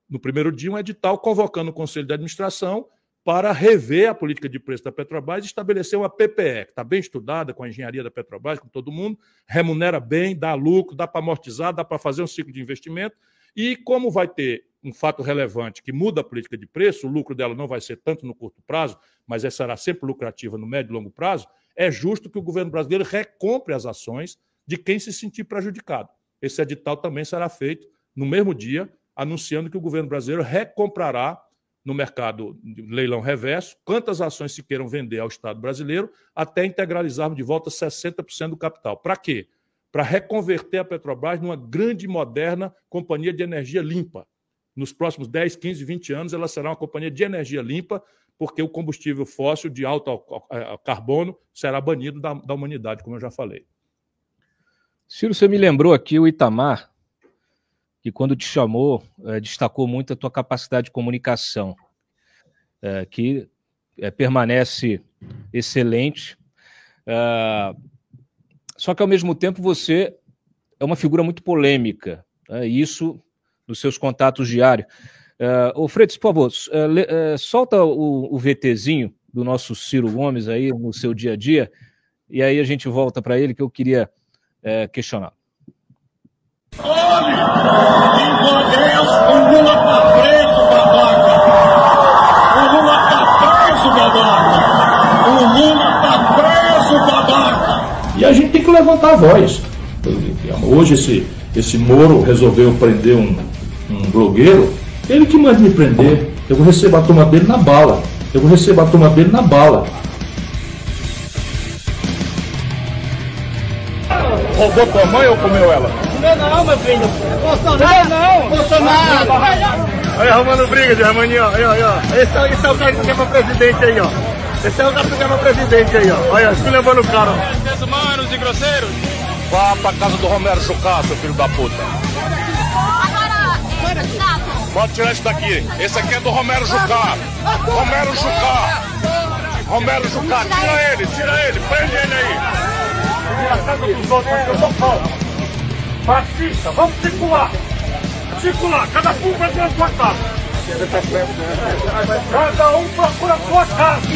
no primeiro dia, um edital convocando o Conselho de Administração para rever a política de preço da Petrobras e estabelecer uma PPE, que está bem estudada com a engenharia da Petrobras, com todo mundo, remunera bem, dá lucro, dá para amortizar, dá para fazer um ciclo de investimento. E como vai ter um fato relevante que muda a política de preço, o lucro dela não vai ser tanto no curto prazo, mas essa será sempre lucrativa no médio e longo prazo, é justo que o governo brasileiro recompre as ações de quem se sentir prejudicado. Esse edital também será feito no mesmo dia anunciando que o governo brasileiro recomprará no mercado leilão reverso quantas ações se queiram vender ao Estado brasileiro até integralizarmos de volta 60% do capital. Para quê? Para reconverter a Petrobras numa grande e moderna companhia de energia limpa. Nos próximos 10, 15, 20 anos, ela será uma companhia de energia limpa, porque o combustível fóssil de alto carbono será banido da, da humanidade, como eu já falei. Ciro, você me lembrou aqui o Itamar, que quando te chamou, é, destacou muito a tua capacidade de comunicação, é, que é, permanece excelente. Só que, ao mesmo tempo, você é uma figura muito polêmica, né, isso nos seus contatos diários. Uh, ô Freitas, por favor, uh, solta o, o VTzinho do nosso Ciro Gomes aí no seu dia a dia, e aí a gente volta para ele que eu queria uh, questionar. O Lula tá preso, babaca! O Lula tá preso, babaca! O Lula! E a gente tem que levantar a voz. Hoje esse, esse Moro resolveu prender um, um blogueiro, ele que manda me prender. Eu vou receber a turma dele na bala. Eu vou receber a turma dele na bala. Roubou tua mãe ou comeu ela? Meu não, meu filho. Bolsonaro não. Bolsonaro. Aí arrumando briga de Armaninho, ó. Aí, ó, ó. Esse, é, esse é o cara que quer pra presidente aí, ó. Esse é o cara que quer pra presidente aí, ó. Olha, se levando o cara. Seres humanos e grosseiros. Vá pra casa do Romero Chucá, seu filho da puta. Agora, Pode tirar isso daqui. Esse aqui é do Romero Jucá. Romero Jucá. Romero Jucá. Tira ele, tira ele. Prende ele aí. Tira a casa dos outros, eu tô calmo. Fascista, vamos circular! Circular, cada um vai ter a sua casa! Cada um procura a sua casa!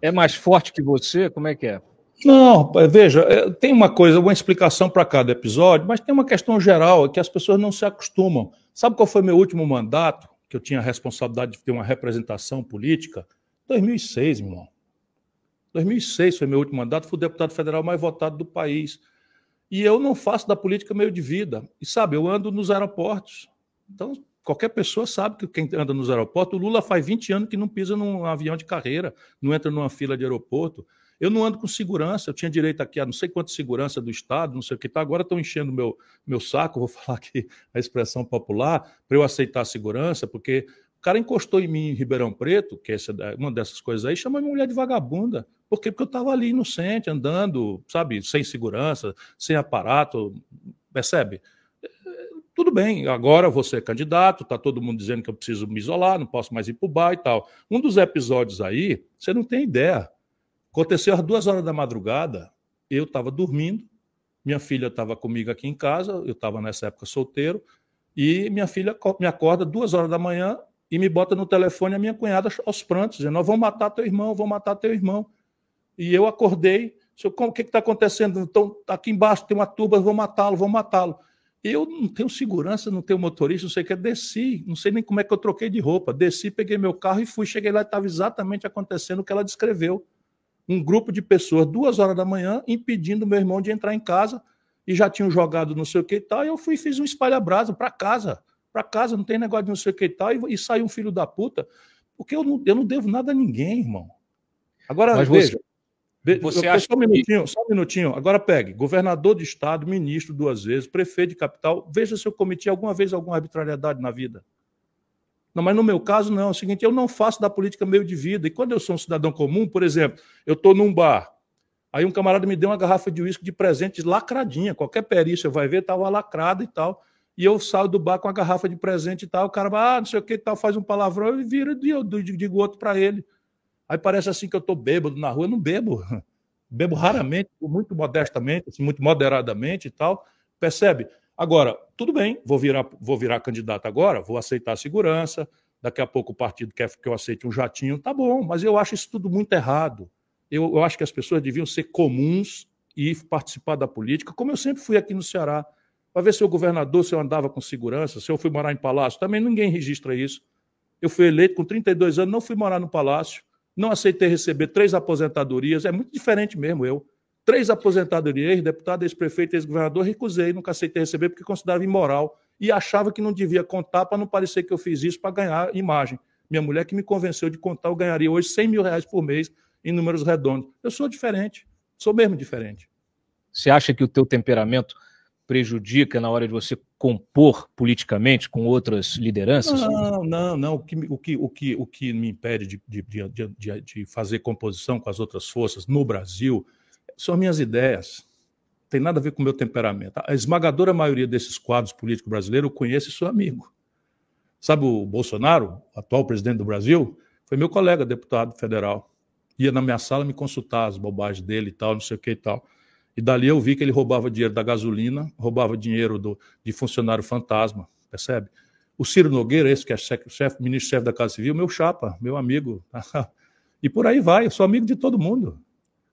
é mais forte que você? Como é que é? Não, veja, é, tem uma coisa, uma explicação para cada episódio, mas tem uma questão geral que as pessoas não se acostumam. Sabe qual foi meu último mandato, que eu tinha a responsabilidade de ter uma representação política? 2006, meu irmão. 2006 foi meu último mandato, fui o deputado federal mais votado do país. E eu não faço da política meio de vida. E sabe, eu ando nos aeroportos. Então, qualquer pessoa sabe que quem anda nos aeroportos, o Lula faz 20 anos que não pisa num avião de carreira, não entra numa fila de aeroporto. Eu não ando com segurança, eu tinha direito aqui a não sei quanto segurança do Estado, não sei o que tá. Agora estão enchendo meu, meu saco, vou falar aqui a expressão popular, para eu aceitar a segurança, porque cara encostou em mim em Ribeirão Preto, que é uma dessas coisas aí, chama minha mulher de vagabunda. Por quê? Porque eu estava ali inocente, andando, sabe, sem segurança, sem aparato, percebe? Tudo bem, agora você é candidato, está todo mundo dizendo que eu preciso me isolar, não posso mais ir para o bar e tal. Um dos episódios aí, você não tem ideia. Aconteceu às duas horas da madrugada, eu estava dormindo, minha filha estava comigo aqui em casa, eu estava nessa época solteiro, e minha filha me acorda duas horas da manhã e me bota no telefone a minha cunhada aos prantos, dizendo: Nós vamos matar teu irmão, vamos matar teu irmão. E eu acordei, o que está acontecendo? Então, aqui embaixo tem uma turba, vou matá-lo, vou matá-lo. Eu não tenho segurança, não tenho motorista, não sei o que, desci, não sei nem como é que eu troquei de roupa. Desci, peguei meu carro e fui. Cheguei lá e estava exatamente acontecendo o que ela descreveu. Um grupo de pessoas, duas horas da manhã, impedindo meu irmão de entrar em casa e já tinham jogado não sei o que e tal. E eu fui fiz um espalha-brasa para casa. Para casa, não tem negócio de não sei o que e tal. E, e saiu um filho da puta. Porque eu não, eu não devo nada a ninguém, irmão. Agora, Mas veja. Você... Você acha só um minutinho, que... só um minutinho. Agora pegue, governador de estado, ministro duas vezes, prefeito de capital. Veja se eu cometi alguma vez alguma arbitrariedade na vida. Não, mas no meu caso não. É o seguinte, eu não faço da política meio de vida. E quando eu sou um cidadão comum, por exemplo, eu estou num bar, aí um camarada me deu uma garrafa de uísque de presente lacradinha. Qualquer perícia vai ver, estava lacrada e tal. E eu saio do bar com a garrafa de presente e tal. O cara vai, ah, não sei o que e tal, faz um palavrão e vira e eu digo outro para ele. Aí parece assim que eu estou bêbado na rua. Eu não bebo. Bebo raramente, muito modestamente, assim, muito moderadamente e tal. Percebe? Agora, tudo bem, vou virar, vou virar candidato agora, vou aceitar a segurança. Daqui a pouco o partido quer que eu aceite um jatinho. Tá bom, mas eu acho isso tudo muito errado. Eu, eu acho que as pessoas deviam ser comuns e participar da política, como eu sempre fui aqui no Ceará. Para ver se eu governador, se eu andava com segurança, se eu fui morar em palácio. Também ninguém registra isso. Eu fui eleito com 32 anos, não fui morar no palácio não aceitei receber três aposentadorias, é muito diferente mesmo eu. Três aposentadorias, ex-deputado, ex-prefeito, ex-governador, recusei, nunca aceitei receber porque considerava imoral e achava que não devia contar para não parecer que eu fiz isso para ganhar imagem. Minha mulher que me convenceu de contar, eu ganharia hoje 100 mil reais por mês em números redondos. Eu sou diferente, sou mesmo diferente. Você acha que o teu temperamento prejudica na hora de você compor politicamente com outras lideranças? Não, não, não. O que, o que, o que, o que me impede de, de, de, de fazer composição com as outras forças no Brasil são minhas ideias. Tem nada a ver com o meu temperamento. A esmagadora maioria desses quadros políticos brasileiros eu conheço e sou amigo. Sabe o Bolsonaro, atual presidente do Brasil? Foi meu colega, deputado federal. Ia na minha sala me consultar as bobagens dele e tal, não sei o que e tal. E dali eu vi que ele roubava dinheiro da gasolina, roubava dinheiro do, de funcionário fantasma, percebe? O Ciro Nogueira, esse que é chefe, ministro-chefe da Casa Civil, meu chapa, meu amigo. e por aí vai, eu sou amigo de todo mundo.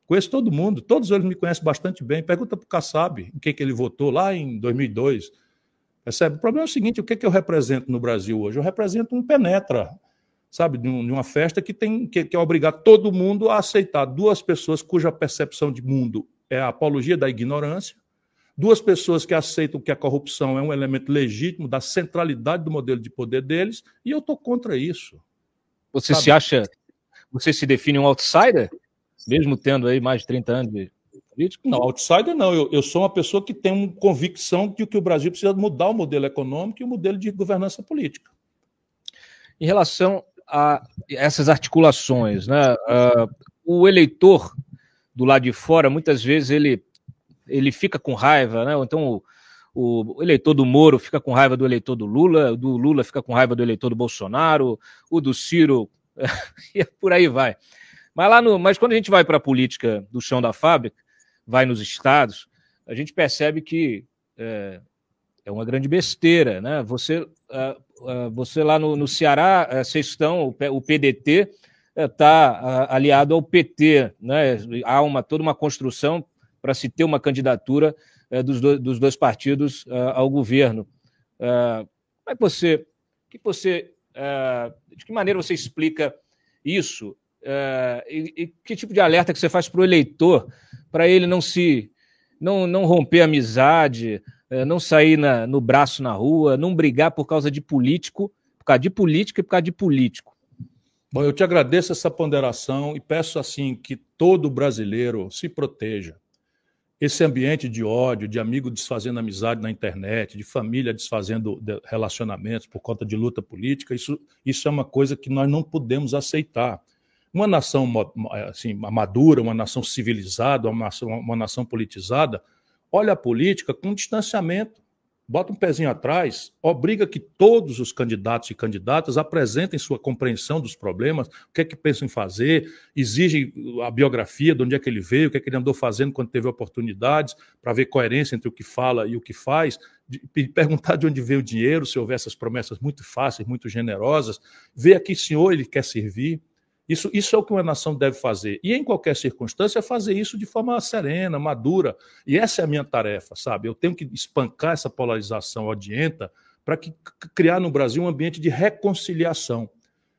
Conheço todo mundo, todos eles me conhecem bastante bem. Pergunta para o Kassab em quem que ele votou lá em 2002. Percebe? O problema é o seguinte: o que, que eu represento no Brasil hoje? Eu represento um penetra, sabe, de, uma festa que tem que, que é obrigar todo mundo a aceitar duas pessoas cuja percepção de mundo é a apologia da ignorância, duas pessoas que aceitam que a corrupção é um elemento legítimo da centralidade do modelo de poder deles, e eu estou contra isso. Você sabe? se acha, você se define um outsider, mesmo tendo aí mais de 30 anos de política? Não, outsider não. Eu, eu sou uma pessoa que tem uma convicção de que o Brasil precisa mudar o modelo econômico e o modelo de governança política. Em relação a essas articulações, né? Uh, o eleitor do lado de fora, muitas vezes ele, ele fica com raiva, né? Então o, o, eleitor do Moro fica com raiva do eleitor do Lula, do Lula fica com raiva do eleitor do Bolsonaro, o do Ciro, e por aí vai. Mas, lá no, mas quando a gente vai para a política do chão da fábrica, vai nos estados, a gente percebe que é, é uma grande besteira, né? Você, uh, uh, você lá no, no Ceará, uh, vocês estão, o PDT está aliado ao PT. Né? Há uma, toda uma construção para se ter uma candidatura dos, dois, dos dois partidos ao governo. como é que você, que você de que maneira você explica isso? e, e que tipo de alerta que você faz para o eleitor para ele não se não, não romper amizade, não sair na, no braço na rua, não brigar por causa de político, por causa de política e por causa de político. Bom, eu te agradeço essa ponderação e peço assim que todo brasileiro se proteja. Esse ambiente de ódio, de amigo desfazendo amizade na internet, de família desfazendo relacionamentos por conta de luta política, isso, isso é uma coisa que nós não podemos aceitar. Uma nação assim, madura, uma nação civilizada, uma nação, uma nação politizada, olha a política com distanciamento bota um pezinho atrás, obriga que todos os candidatos e candidatas apresentem sua compreensão dos problemas, o que é que pensam em fazer, exige a biografia, de onde é que ele veio, o que é que ele andou fazendo quando teve oportunidades, para ver coerência entre o que fala e o que faz, de, perguntar de onde veio o dinheiro, se houver essas promessas muito fáceis, muito generosas, ver a que senhor ele quer servir. Isso, isso é o que uma nação deve fazer. E em qualquer circunstância, fazer isso de forma serena, madura. E essa é a minha tarefa, sabe? Eu tenho que espancar essa polarização odienta para que criar no Brasil um ambiente de reconciliação.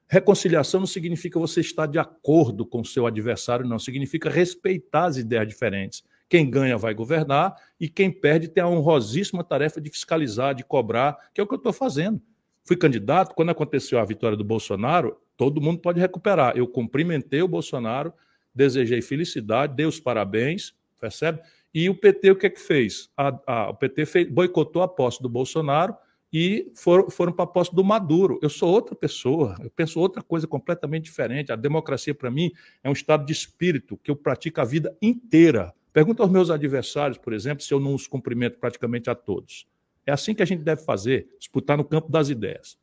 Reconciliação não significa você estar de acordo com o seu adversário, não. Significa respeitar as ideias diferentes. Quem ganha vai governar e quem perde tem a honrosíssima tarefa de fiscalizar, de cobrar, que é o que eu estou fazendo. Fui candidato, quando aconteceu a vitória do Bolsonaro, todo mundo pode recuperar. Eu cumprimentei o Bolsonaro, desejei felicidade, dei os parabéns, percebe? E o PT o que é que fez? A, a, o PT fez, boicotou a posse do Bolsonaro e foram, foram para a posse do Maduro. Eu sou outra pessoa, eu penso outra coisa completamente diferente. A democracia, para mim, é um estado de espírito que eu pratico a vida inteira. Pergunta aos meus adversários, por exemplo, se eu não os cumprimento praticamente a todos. É assim que a gente deve fazer, disputar no campo das ideias.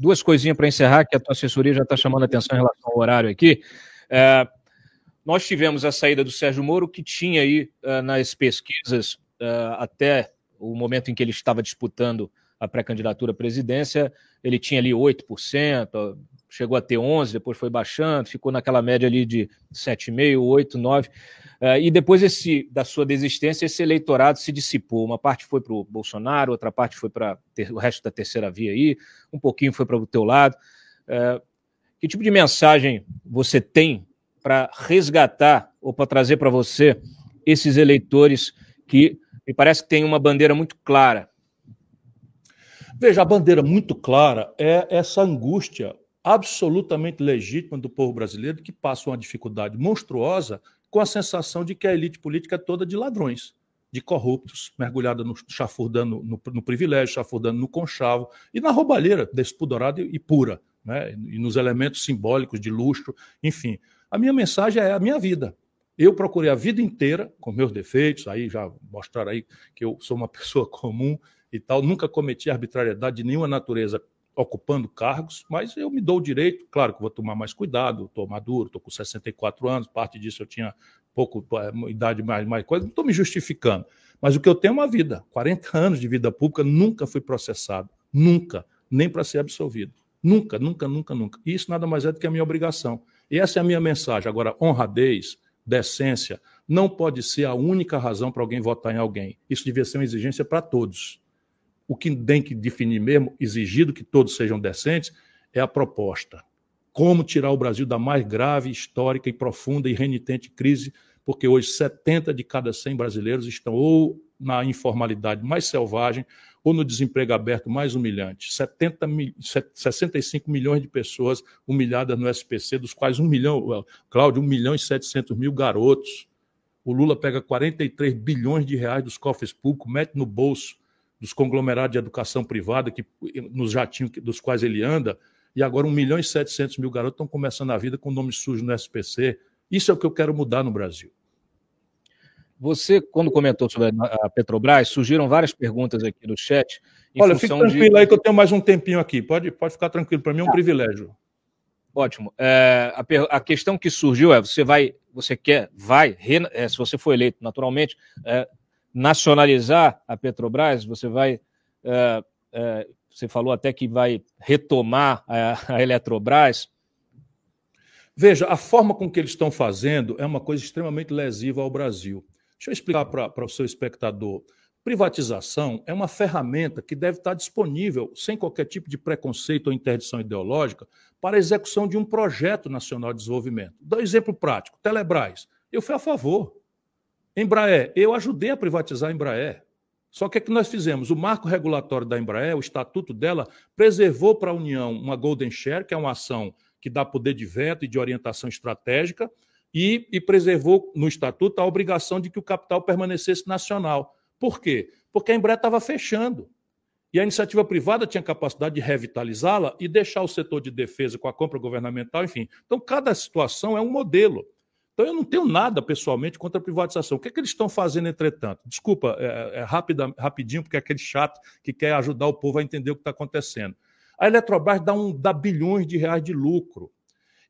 Duas coisinhas para encerrar, que a tua assessoria já está chamando a atenção em relação ao horário aqui. É, nós tivemos a saída do Sérgio Moro, que tinha aí uh, nas pesquisas, uh, até o momento em que ele estava disputando a pré-candidatura à presidência, ele tinha ali 8%, chegou a ter 11%, depois foi baixando, ficou naquela média ali de 7,5%, 8%, 9%. Uh, e depois esse, da sua desistência, esse eleitorado se dissipou. Uma parte foi para o Bolsonaro, outra parte foi para o resto da terceira via aí, um pouquinho foi para o teu lado. Uh, que tipo de mensagem você tem para resgatar ou para trazer para você esses eleitores que me parece que tem uma bandeira muito clara? Veja, a bandeira muito clara é essa angústia absolutamente legítima do povo brasileiro que passa uma dificuldade monstruosa com a sensação de que a elite política é toda de ladrões, de corruptos, mergulhada no chafurdando no, no privilégio, chafurdando no conchavo e na roubalheira despudorada e pura, né? e nos elementos simbólicos de luxo, enfim. A minha mensagem é a minha vida. Eu procurei a vida inteira, com meus defeitos, aí já mostraram aí que eu sou uma pessoa comum e tal, nunca cometi arbitrariedade de nenhuma natureza ocupando cargos, mas eu me dou o direito, claro que vou tomar mais cuidado, estou maduro, estou com 64 anos, parte disso eu tinha pouco é, idade mais, mais coisa, não estou me justificando. Mas o que eu tenho é uma vida, 40 anos de vida pública, nunca fui processado, nunca, nem para ser absolvido. Nunca, nunca, nunca, nunca. E isso nada mais é do que a minha obrigação. E essa é a minha mensagem. Agora, honradez, decência, não pode ser a única razão para alguém votar em alguém. Isso devia ser uma exigência para todos. O que tem que definir mesmo, exigido que todos sejam decentes, é a proposta. Como tirar o Brasil da mais grave, histórica e profunda e renitente crise, porque hoje 70 de cada 100 brasileiros estão ou na informalidade mais selvagem ou no desemprego aberto mais humilhante. 70 mil, 65 milhões de pessoas humilhadas no SPC, dos quais um milhão, Cláudio, 1 milhão e 700 mil garotos. O Lula pega 43 bilhões de reais dos cofres públicos, mete no bolso dos conglomerados de educação privada, que, nos jatinhos dos quais ele anda, e agora 1 milhão e 700 mil garotos estão começando a vida com nome sujo no SPC. Isso é o que eu quero mudar no Brasil. Você, quando comentou sobre a Petrobras, surgiram várias perguntas aqui no chat. Olha, fique tranquilo de... aí que eu tenho mais um tempinho aqui. Pode, pode ficar tranquilo, para mim é um ah. privilégio. Ótimo. É, a, a, questão que surgiu é: você vai, você quer, vai, re, é, se você for eleito naturalmente, é, nacionalizar a Petrobras, você vai. É, é, você falou até que vai retomar a, a Eletrobras. Veja, a forma com que eles estão fazendo é uma coisa extremamente lesiva ao Brasil. Deixa eu explicar para o seu espectador. Privatização é uma ferramenta que deve estar disponível, sem qualquer tipo de preconceito ou interdição ideológica, para a execução de um projeto nacional de desenvolvimento. Dá um exemplo prático: Telebrás. Eu fui a favor. Embraer, eu ajudei a privatizar a Embraer. Só que o que nós fizemos? O marco regulatório da Embraer, o estatuto dela, preservou para a União uma Golden Share, que é uma ação que dá poder de veto e de orientação estratégica, e, e preservou no estatuto a obrigação de que o capital permanecesse nacional. Por quê? Porque a Embraer estava fechando. E a iniciativa privada tinha capacidade de revitalizá-la e deixar o setor de defesa com a compra governamental, enfim. Então, cada situação é um modelo. Então, eu não tenho nada pessoalmente contra a privatização. O que, é que eles estão fazendo, entretanto? Desculpa, é, é rapidinho, porque é aquele chato que quer ajudar o povo a entender o que está acontecendo. A Eletrobras dá, um, dá bilhões de reais de lucro.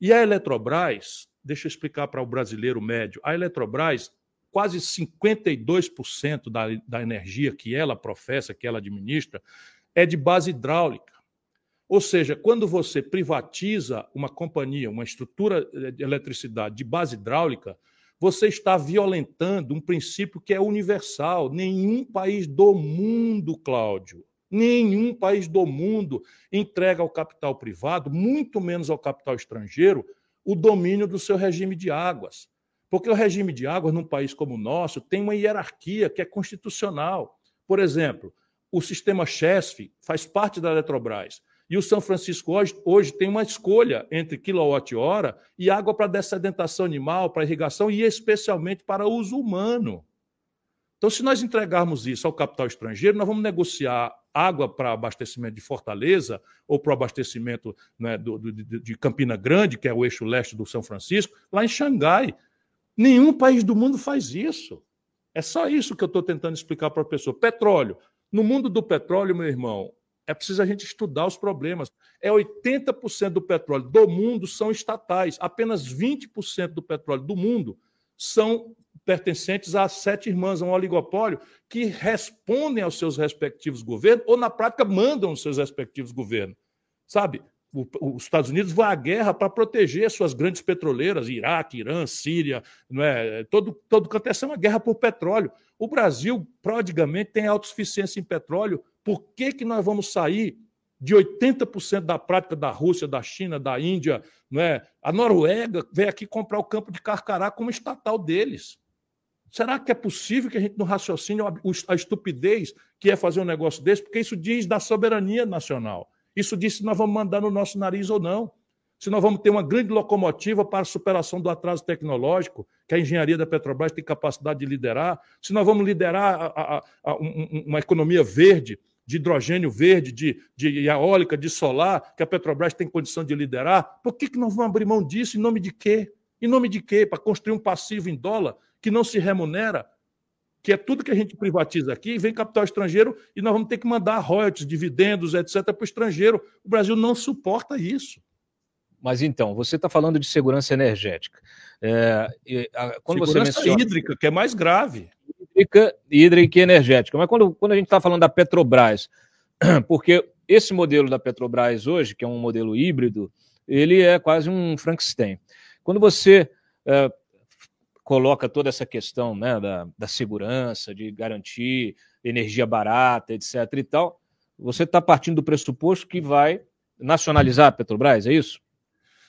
E a Eletrobras, deixa eu explicar para o brasileiro médio, a Eletrobras, quase 52% da, da energia que ela professa, que ela administra, é de base hidráulica. Ou seja, quando você privatiza uma companhia, uma estrutura de eletricidade de base hidráulica, você está violentando um princípio que é universal. Nenhum país do mundo, Cláudio, nenhum país do mundo entrega ao capital privado, muito menos ao capital estrangeiro, o domínio do seu regime de águas. Porque o regime de águas, num país como o nosso, tem uma hierarquia que é constitucional. Por exemplo, o sistema CHESF faz parte da Eletrobras. E o São Francisco hoje, hoje tem uma escolha entre quilowatt-hora e água para dessedentação animal, para irrigação e especialmente para uso humano. Então, se nós entregarmos isso ao capital estrangeiro, nós vamos negociar água para abastecimento de Fortaleza ou para o abastecimento né, do, do, de Campina Grande, que é o eixo leste do São Francisco, lá em Xangai. Nenhum país do mundo faz isso. É só isso que eu estou tentando explicar para a pessoa. Petróleo. No mundo do petróleo, meu irmão, é preciso a gente estudar os problemas. É 80% do petróleo do mundo são estatais. Apenas 20% do petróleo do mundo são pertencentes às sete irmãs, a um oligopólio, que respondem aos seus respectivos governos ou, na prática, mandam os seus respectivos governos. Sabe? os Estados Unidos vão à guerra para proteger suas grandes petroleiras, Iraque, Irã, Síria, não é? todo, todo canto é uma guerra por petróleo. O Brasil, prodigamente, tem autossuficiência em petróleo por que, que nós vamos sair de 80% da prática da Rússia, da China, da Índia? Não é? A Noruega veio aqui comprar o campo de Carcará como estatal deles. Será que é possível que a gente não raciocine a estupidez que é fazer um negócio desse? Porque isso diz da soberania nacional. Isso diz se nós vamos mandar no nosso nariz ou não. Se nós vamos ter uma grande locomotiva para a superação do atraso tecnológico, que a engenharia da Petrobras tem capacidade de liderar. Se nós vamos liderar a, a, a, uma economia verde, de hidrogênio verde, de, de eólica, de solar, que a Petrobras tem condição de liderar, por que, que nós vamos abrir mão disso? Em nome de quê? Em nome de quê? Para construir um passivo em dólar que não se remunera, que é tudo que a gente privatiza aqui, vem capital estrangeiro e nós vamos ter que mandar royalties, dividendos, etc., para o estrangeiro. O Brasil não suporta isso. Mas então, você está falando de segurança energética. É, a, quando segurança você menciona... hídrica, que é mais grave hídrica, hídrica e energética. Mas quando, quando a gente está falando da Petrobras, porque esse modelo da Petrobras hoje, que é um modelo híbrido, ele é quase um Frankenstein. Quando você é, coloca toda essa questão né, da, da segurança, de garantir energia barata, etc. e tal, você está partindo do pressuposto que vai nacionalizar a Petrobras, é isso?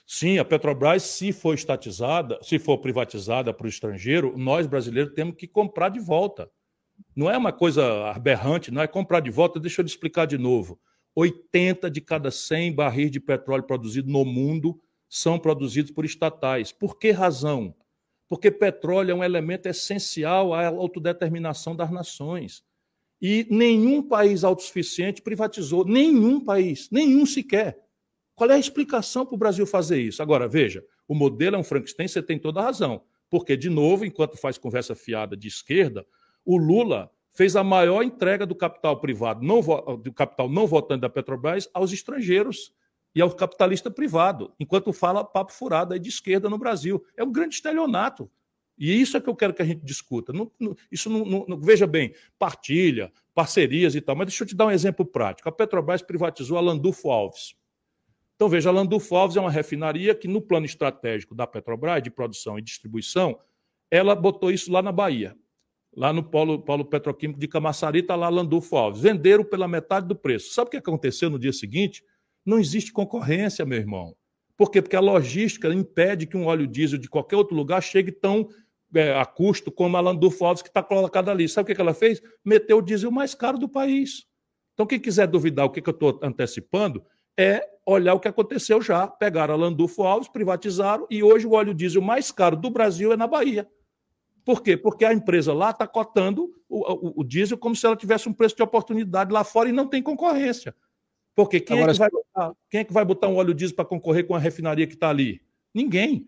Sim, a Petrobras, se for estatizada, se for privatizada para o estrangeiro, nós brasileiros temos que comprar de volta. Não é uma coisa aberrante, não é comprar de volta. Deixa eu explicar de novo. 80 de cada 100 barris de petróleo produzido no mundo são produzidos por estatais. Por que razão? Porque petróleo é um elemento essencial à autodeterminação das nações. E nenhum país autossuficiente privatizou, nenhum país, nenhum sequer. Qual é a explicação para o Brasil fazer isso? Agora, veja, o modelo é um Frankenstein, você tem toda a razão. Porque, de novo, enquanto faz conversa fiada de esquerda, o Lula fez a maior entrega do capital privado, não, do capital não votante da Petrobras, aos estrangeiros e ao capitalista privado, enquanto fala papo furado aí de esquerda no Brasil. É um grande estelionato. E isso é que eu quero que a gente discuta. Não, não, isso não, não, veja bem, partilha, parcerias e tal, mas deixa eu te dar um exemplo prático. A Petrobras privatizou a Landulfo Alves. Então, veja, a Landulfo é uma refinaria que, no plano estratégico da Petrobras, de produção e distribuição, ela botou isso lá na Bahia. Lá no polo, polo petroquímico de Camaçari, está lá Landulfo Alves. Venderam pela metade do preço. Sabe o que aconteceu no dia seguinte? Não existe concorrência, meu irmão. Por quê? Porque a logística impede que um óleo diesel de qualquer outro lugar chegue tão é, a custo como a Landulfo Alves que está colocada ali. Sabe o que, que ela fez? Meteu o diesel mais caro do país. Então, quem quiser duvidar o que, que eu estou antecipando, é olhar o que aconteceu já. Pegaram a Landulfo Alves, privatizaram e hoje o óleo diesel mais caro do Brasil é na Bahia. Por quê? Porque a empresa lá está cotando o, o, o, diesel como se ela tivesse um preço de oportunidade lá fora e não tem concorrência. Porque quem, Agora, é, que vai botar, quem é que vai botar um óleo diesel para concorrer com a refinaria que está ali? Ninguém.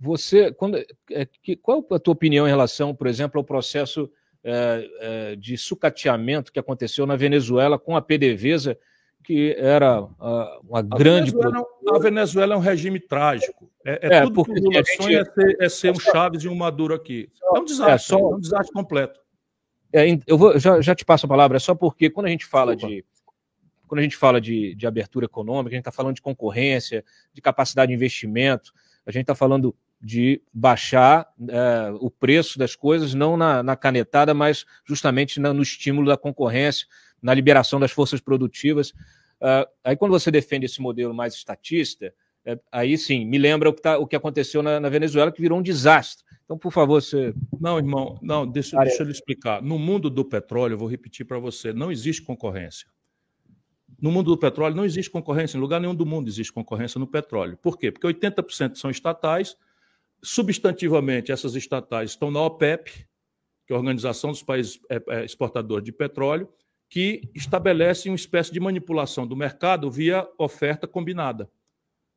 Você, quando, é, que, qual a tua opinião em relação, por exemplo, ao processo é, é, de sucateamento que aconteceu na Venezuela com a PDVSA que era uh, uma a grande. Venezuela, a Venezuela é um regime trágico. É, é, é tudo porque que o Lula gente... é ser, é ser um Chaves e um Maduro aqui. É um desastre, é, só... é um desastre completo. É, eu vou, já, já te passo a palavra, é só porque quando a gente fala Opa. de. Quando a gente fala de, de abertura econômica, a gente está falando de concorrência, de capacidade de investimento, a gente está falando de baixar é, o preço das coisas, não na, na canetada, mas justamente na, no estímulo da concorrência, na liberação das forças produtivas. Uh, aí, quando você defende esse modelo mais estatista, é, aí sim, me lembra o que, tá, o que aconteceu na, na, Venezuela, que virou um desastre. Então, por favor, você. Não, irmão, não, deixa, deixa eu lhe explicar. No mundo do petróleo, eu vou repetir para você: não existe concorrência. No mundo do petróleo não existe concorrência, em lugar nenhum do mundo existe concorrência no petróleo. Por quê? Porque 80% são estatais, substantivamente essas estatais estão na OPEP, que é a Organização dos Países é, é, Exportadores de Petróleo, que estabelece uma espécie de manipulação do mercado via oferta combinada.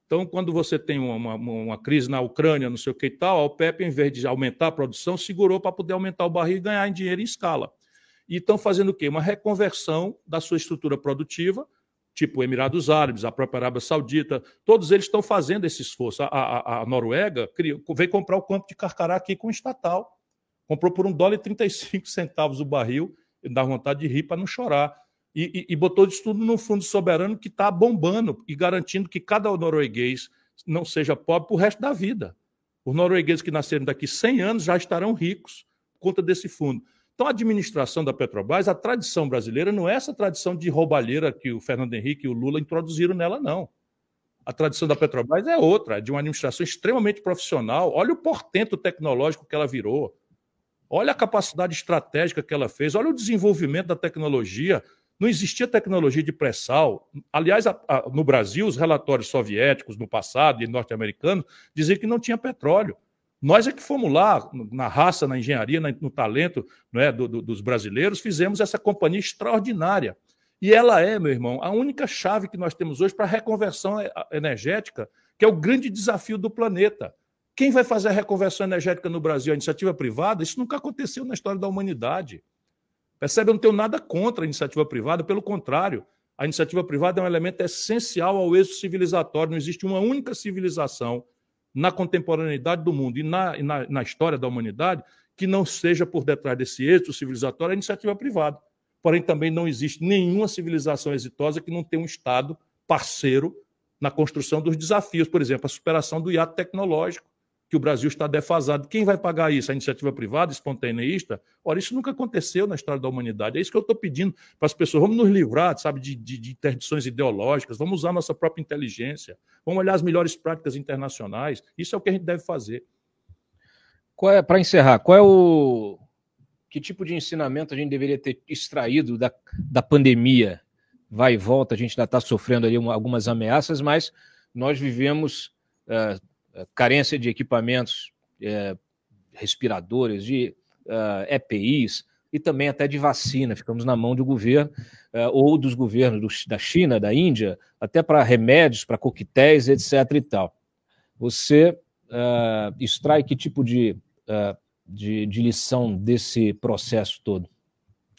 Então, quando você tem uma, uma, uma, crise na Ucrânia, não sei o que e tal, a OPEP, em vez de aumentar a produção, segurou para poder aumentar o barril e ganhar em dinheiro em escala. E estão fazendo o quê? Uma reconversão da sua estrutura produtiva, tipo Emirados Árabes, a própria Arábia Saudita, todos eles estão fazendo esse esforço. A, a, a Noruega veio comprar o campo de Carcará aqui com o estatal. Comprou por um dólar e 35 centavos o barril dá vontade de rir para não chorar. E, e, e, botou isso tudo no fundo soberano que está bombando e garantindo que cada norueguês não seja pobre para o resto da vida. Os noruegueses que nasceram daqui 100 anos já estarão ricos por conta desse fundo. Então, a administração da Petrobras, a tradição brasileira não é essa tradição de roubalheira que o Fernando Henrique e o Lula introduziram nela, não. A tradição da Petrobras é outra, é de uma administração extremamente profissional. Olha o portento tecnológico que ela virou. Olha a capacidade estratégica que ela fez, olha o desenvolvimento da tecnologia. Não existia tecnologia de pré-sal. Aliás, a, a, no Brasil, os relatórios soviéticos no passado e norte-americanos diziam que não tinha petróleo. Nós é que fomos lá, na raça, na engenharia, no talento é, do, do, dos brasileiros, fizemos essa companhia extraordinária. E ela é, meu irmão, a única chave que nós temos hoje para a reconversão energética, que é o grande desafio do planeta. Quem vai fazer a reconversão energética no Brasil? A iniciativa privada? Isso nunca aconteceu na história da humanidade. Percebe? Eu não tenho nada contra a iniciativa privada, pelo contrário. A iniciativa privada é um elemento essencial ao êxito civilizatório. Não existe uma única civilização na contemporaneidade do mundo e na, na, na história da humanidade que não seja por detrás desse êxito civilizatório a iniciativa privada. Porém, também não existe nenhuma civilização exitosa que não tenha um Estado parceiro na construção dos desafios, por exemplo, a superação do hiato tecnológico, que o Brasil está defasado. Quem vai pagar isso? A iniciativa privada, espontaneísta? Ora, isso nunca aconteceu na história da humanidade. É isso que eu estou pedindo para as pessoas. Vamos nos livrar, sabe, de, de, de interdições ideológicas, vamos usar nossa própria inteligência, vamos olhar as melhores práticas internacionais. Isso é o que a gente deve fazer. É, para encerrar, qual é o. Que tipo de ensinamento a gente deveria ter extraído da, da pandemia? Vai e volta, a gente ainda está sofrendo ali algumas ameaças, mas nós vivemos. Uh, carência de equipamentos é, respiradores, de uh, EPIs e também até de vacina. Ficamos na mão do governo uh, ou dos governos do, da China, da Índia, até para remédios, para coquetéis, etc. e tal. Você uh, extrai que tipo de, de, de lição desse processo todo?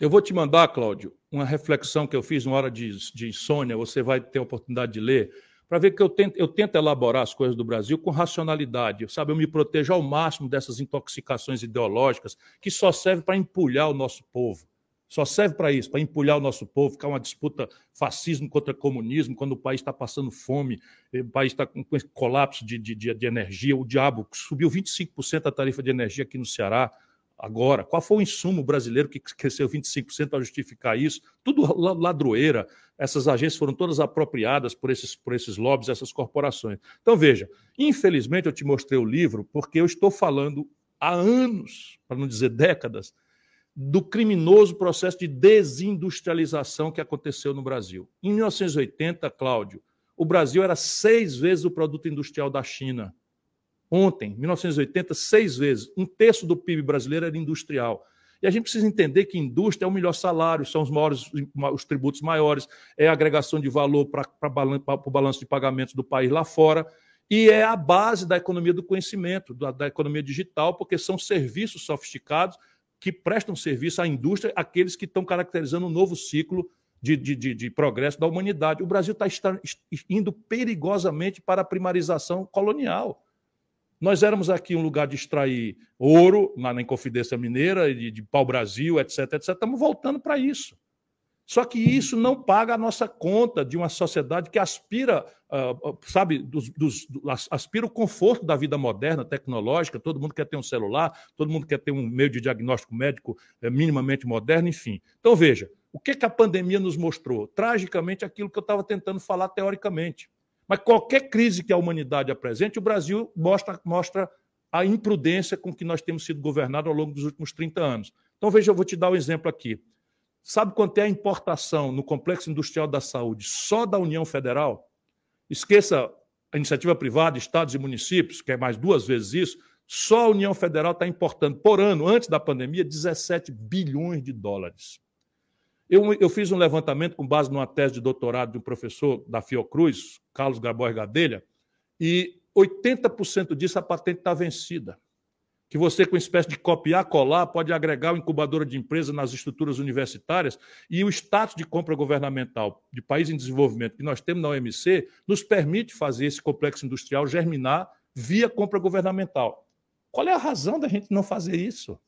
Eu vou te mandar, Cláudio, uma reflexão que eu fiz uma hora de, de insônia, você vai ter a oportunidade de ler para ver que eu tento, eu tento elaborar as coisas do Brasil com racionalidade, sabe? Eu me protejo ao máximo dessas intoxicações ideológicas que só servem para empulhar o nosso povo. Só serve para isso, para empulhar o nosso povo, ficar uma disputa fascismo contra comunismo, quando o país está passando fome, o país está com colapso de, de, de, energia. O diabo subiu 25% a tarifa de energia aqui no Ceará agora. Qual foi o insumo brasileiro que cresceu 25% para justificar isso? Tudo ladroeira. Essas agências foram todas apropriadas por esses, por esses lobbies, essas corporações. Então, veja, infelizmente eu te mostrei o livro porque eu estou falando há anos, para não dizer décadas, do criminoso processo de desindustrialização que aconteceu no Brasil. Em 1980, Cláudio, o Brasil era seis vezes o produto industrial da China. Ontem, 1980, seis vezes. Um terço do PIB brasileiro era industrial. E a gente precisa entender que indústria é o melhor salário, são os maiores, os tributos maiores, é a agregação de valor para o balanço de pagamentos do país lá fora, e é a base da economia do conhecimento, da, da economia digital, porque são serviços sofisticados que prestam serviço à indústria, aqueles que estão caracterizando um novo ciclo de, de, de, de progresso da humanidade. O Brasil está indo perigosamente para a primarização colonial. Nós éramos aqui um lugar de extrair ouro, na, na Inconfidência Mineira, de, de pau-brasil, etc, etc. Estamos voltando para isso. Só que isso não paga a nossa conta de uma sociedade que aspira, uh, sabe, dos, dos, aspira o conforto da vida moderna, tecnológica. Todo mundo quer ter um celular, todo mundo quer ter um meio de diagnóstico médico é, minimamente moderno, enfim. Então, veja, o que, que a pandemia nos mostrou? Tragicamente, aquilo que eu estava tentando falar teoricamente. Mas qualquer crise que a humanidade apresente, o Brasil mostra, mostra a imprudência com que nós temos sido governados ao longo dos últimos 30 anos. Então, veja, eu vou te dar um exemplo aqui. Sabe quanto é a importação no complexo industrial da saúde só da União Federal? Esqueça a iniciativa privada, estados e municípios, que é mais duas vezes isso. Só a União Federal está importando por ano, antes da pandemia, 17 bilhões de dólares. Eu, eu, fiz um levantamento com base numa tese de doutorado de um professor da Fiocruz, Carlos Gabor Gadelha, e 80% disso a patente está vencida que você, com uma espécie de copiar, colar, pode agregar o incubadora de empresa nas estruturas universitárias e o status de compra governamental de país em desenvolvimento que nós temos na OMC nos permite fazer esse complexo industrial germinar via compra governamental. Qual é a razão da gente não fazer isso?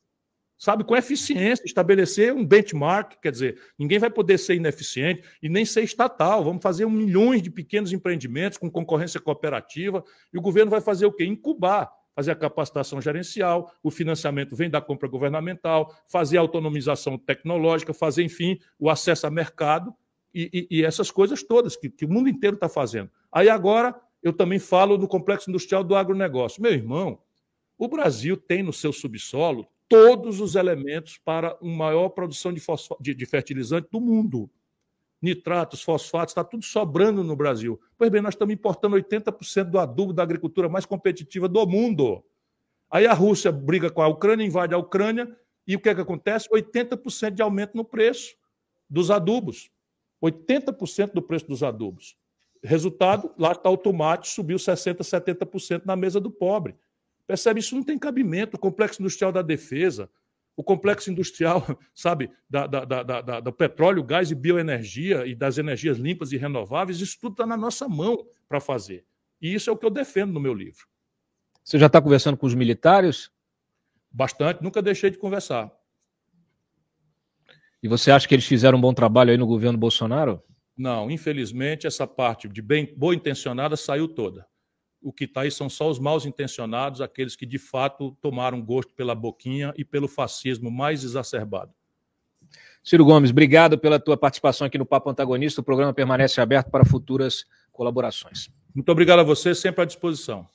Sabe, com eficiência, estabelecer um benchmark, quer dizer, ninguém vai poder ser ineficiente e nem ser estatal. Vamos fazer um milhões de pequenos empreendimentos com concorrência cooperativa e o governo vai fazer o quê? Incubar fazer a capacitação gerencial, o financiamento vem da compra governamental, fazer a autonomização tecnológica, fazer, enfim, o acesso a mercado e, e, e essas coisas todas que, que o mundo inteiro está fazendo. Aí agora eu também falo no complexo industrial do agronegócio. Meu irmão, o Brasil tem no seu subsolo todos os elementos para uma maior produção de, de, de fertilizante do mundo nitratos, fosfatos, está tudo sobrando no Brasil. Pois bem, nós estamos importando 80% do adubo da agricultura mais competitiva do mundo. Aí a Rússia briga com a Ucrânia, invade a Ucrânia, e o que, é que acontece? 80% de aumento no preço dos adubos. 80% do preço dos adubos. Resultado, lá está o tomate, subiu 60%, 70% na mesa do pobre. Percebe? Isso não tem cabimento. O complexo industrial da defesa, o complexo industrial, sabe, da, da, da, do petróleo, gás e bioenergia e das energias limpas e renováveis, isso tudo está na nossa mão para fazer. E isso é o que eu defendo no meu livro. Você já está conversando com os militares? Bastante, nunca deixei de conversar. E você acha que eles fizeram um bom trabalho aí no governo Bolsonaro? Não, infelizmente, essa parte de bem boa intencionada saiu toda o que está aí são só os mal intencionados, aqueles que de fato tomaram gosto pela boquinha e pelo fascismo mais exacerbado. Ciro Gomes, obrigado pela tua participação aqui no Papo Antagonista. O programa permanece aberto para futuras colaborações. Muito obrigado a você, sempre à disposição.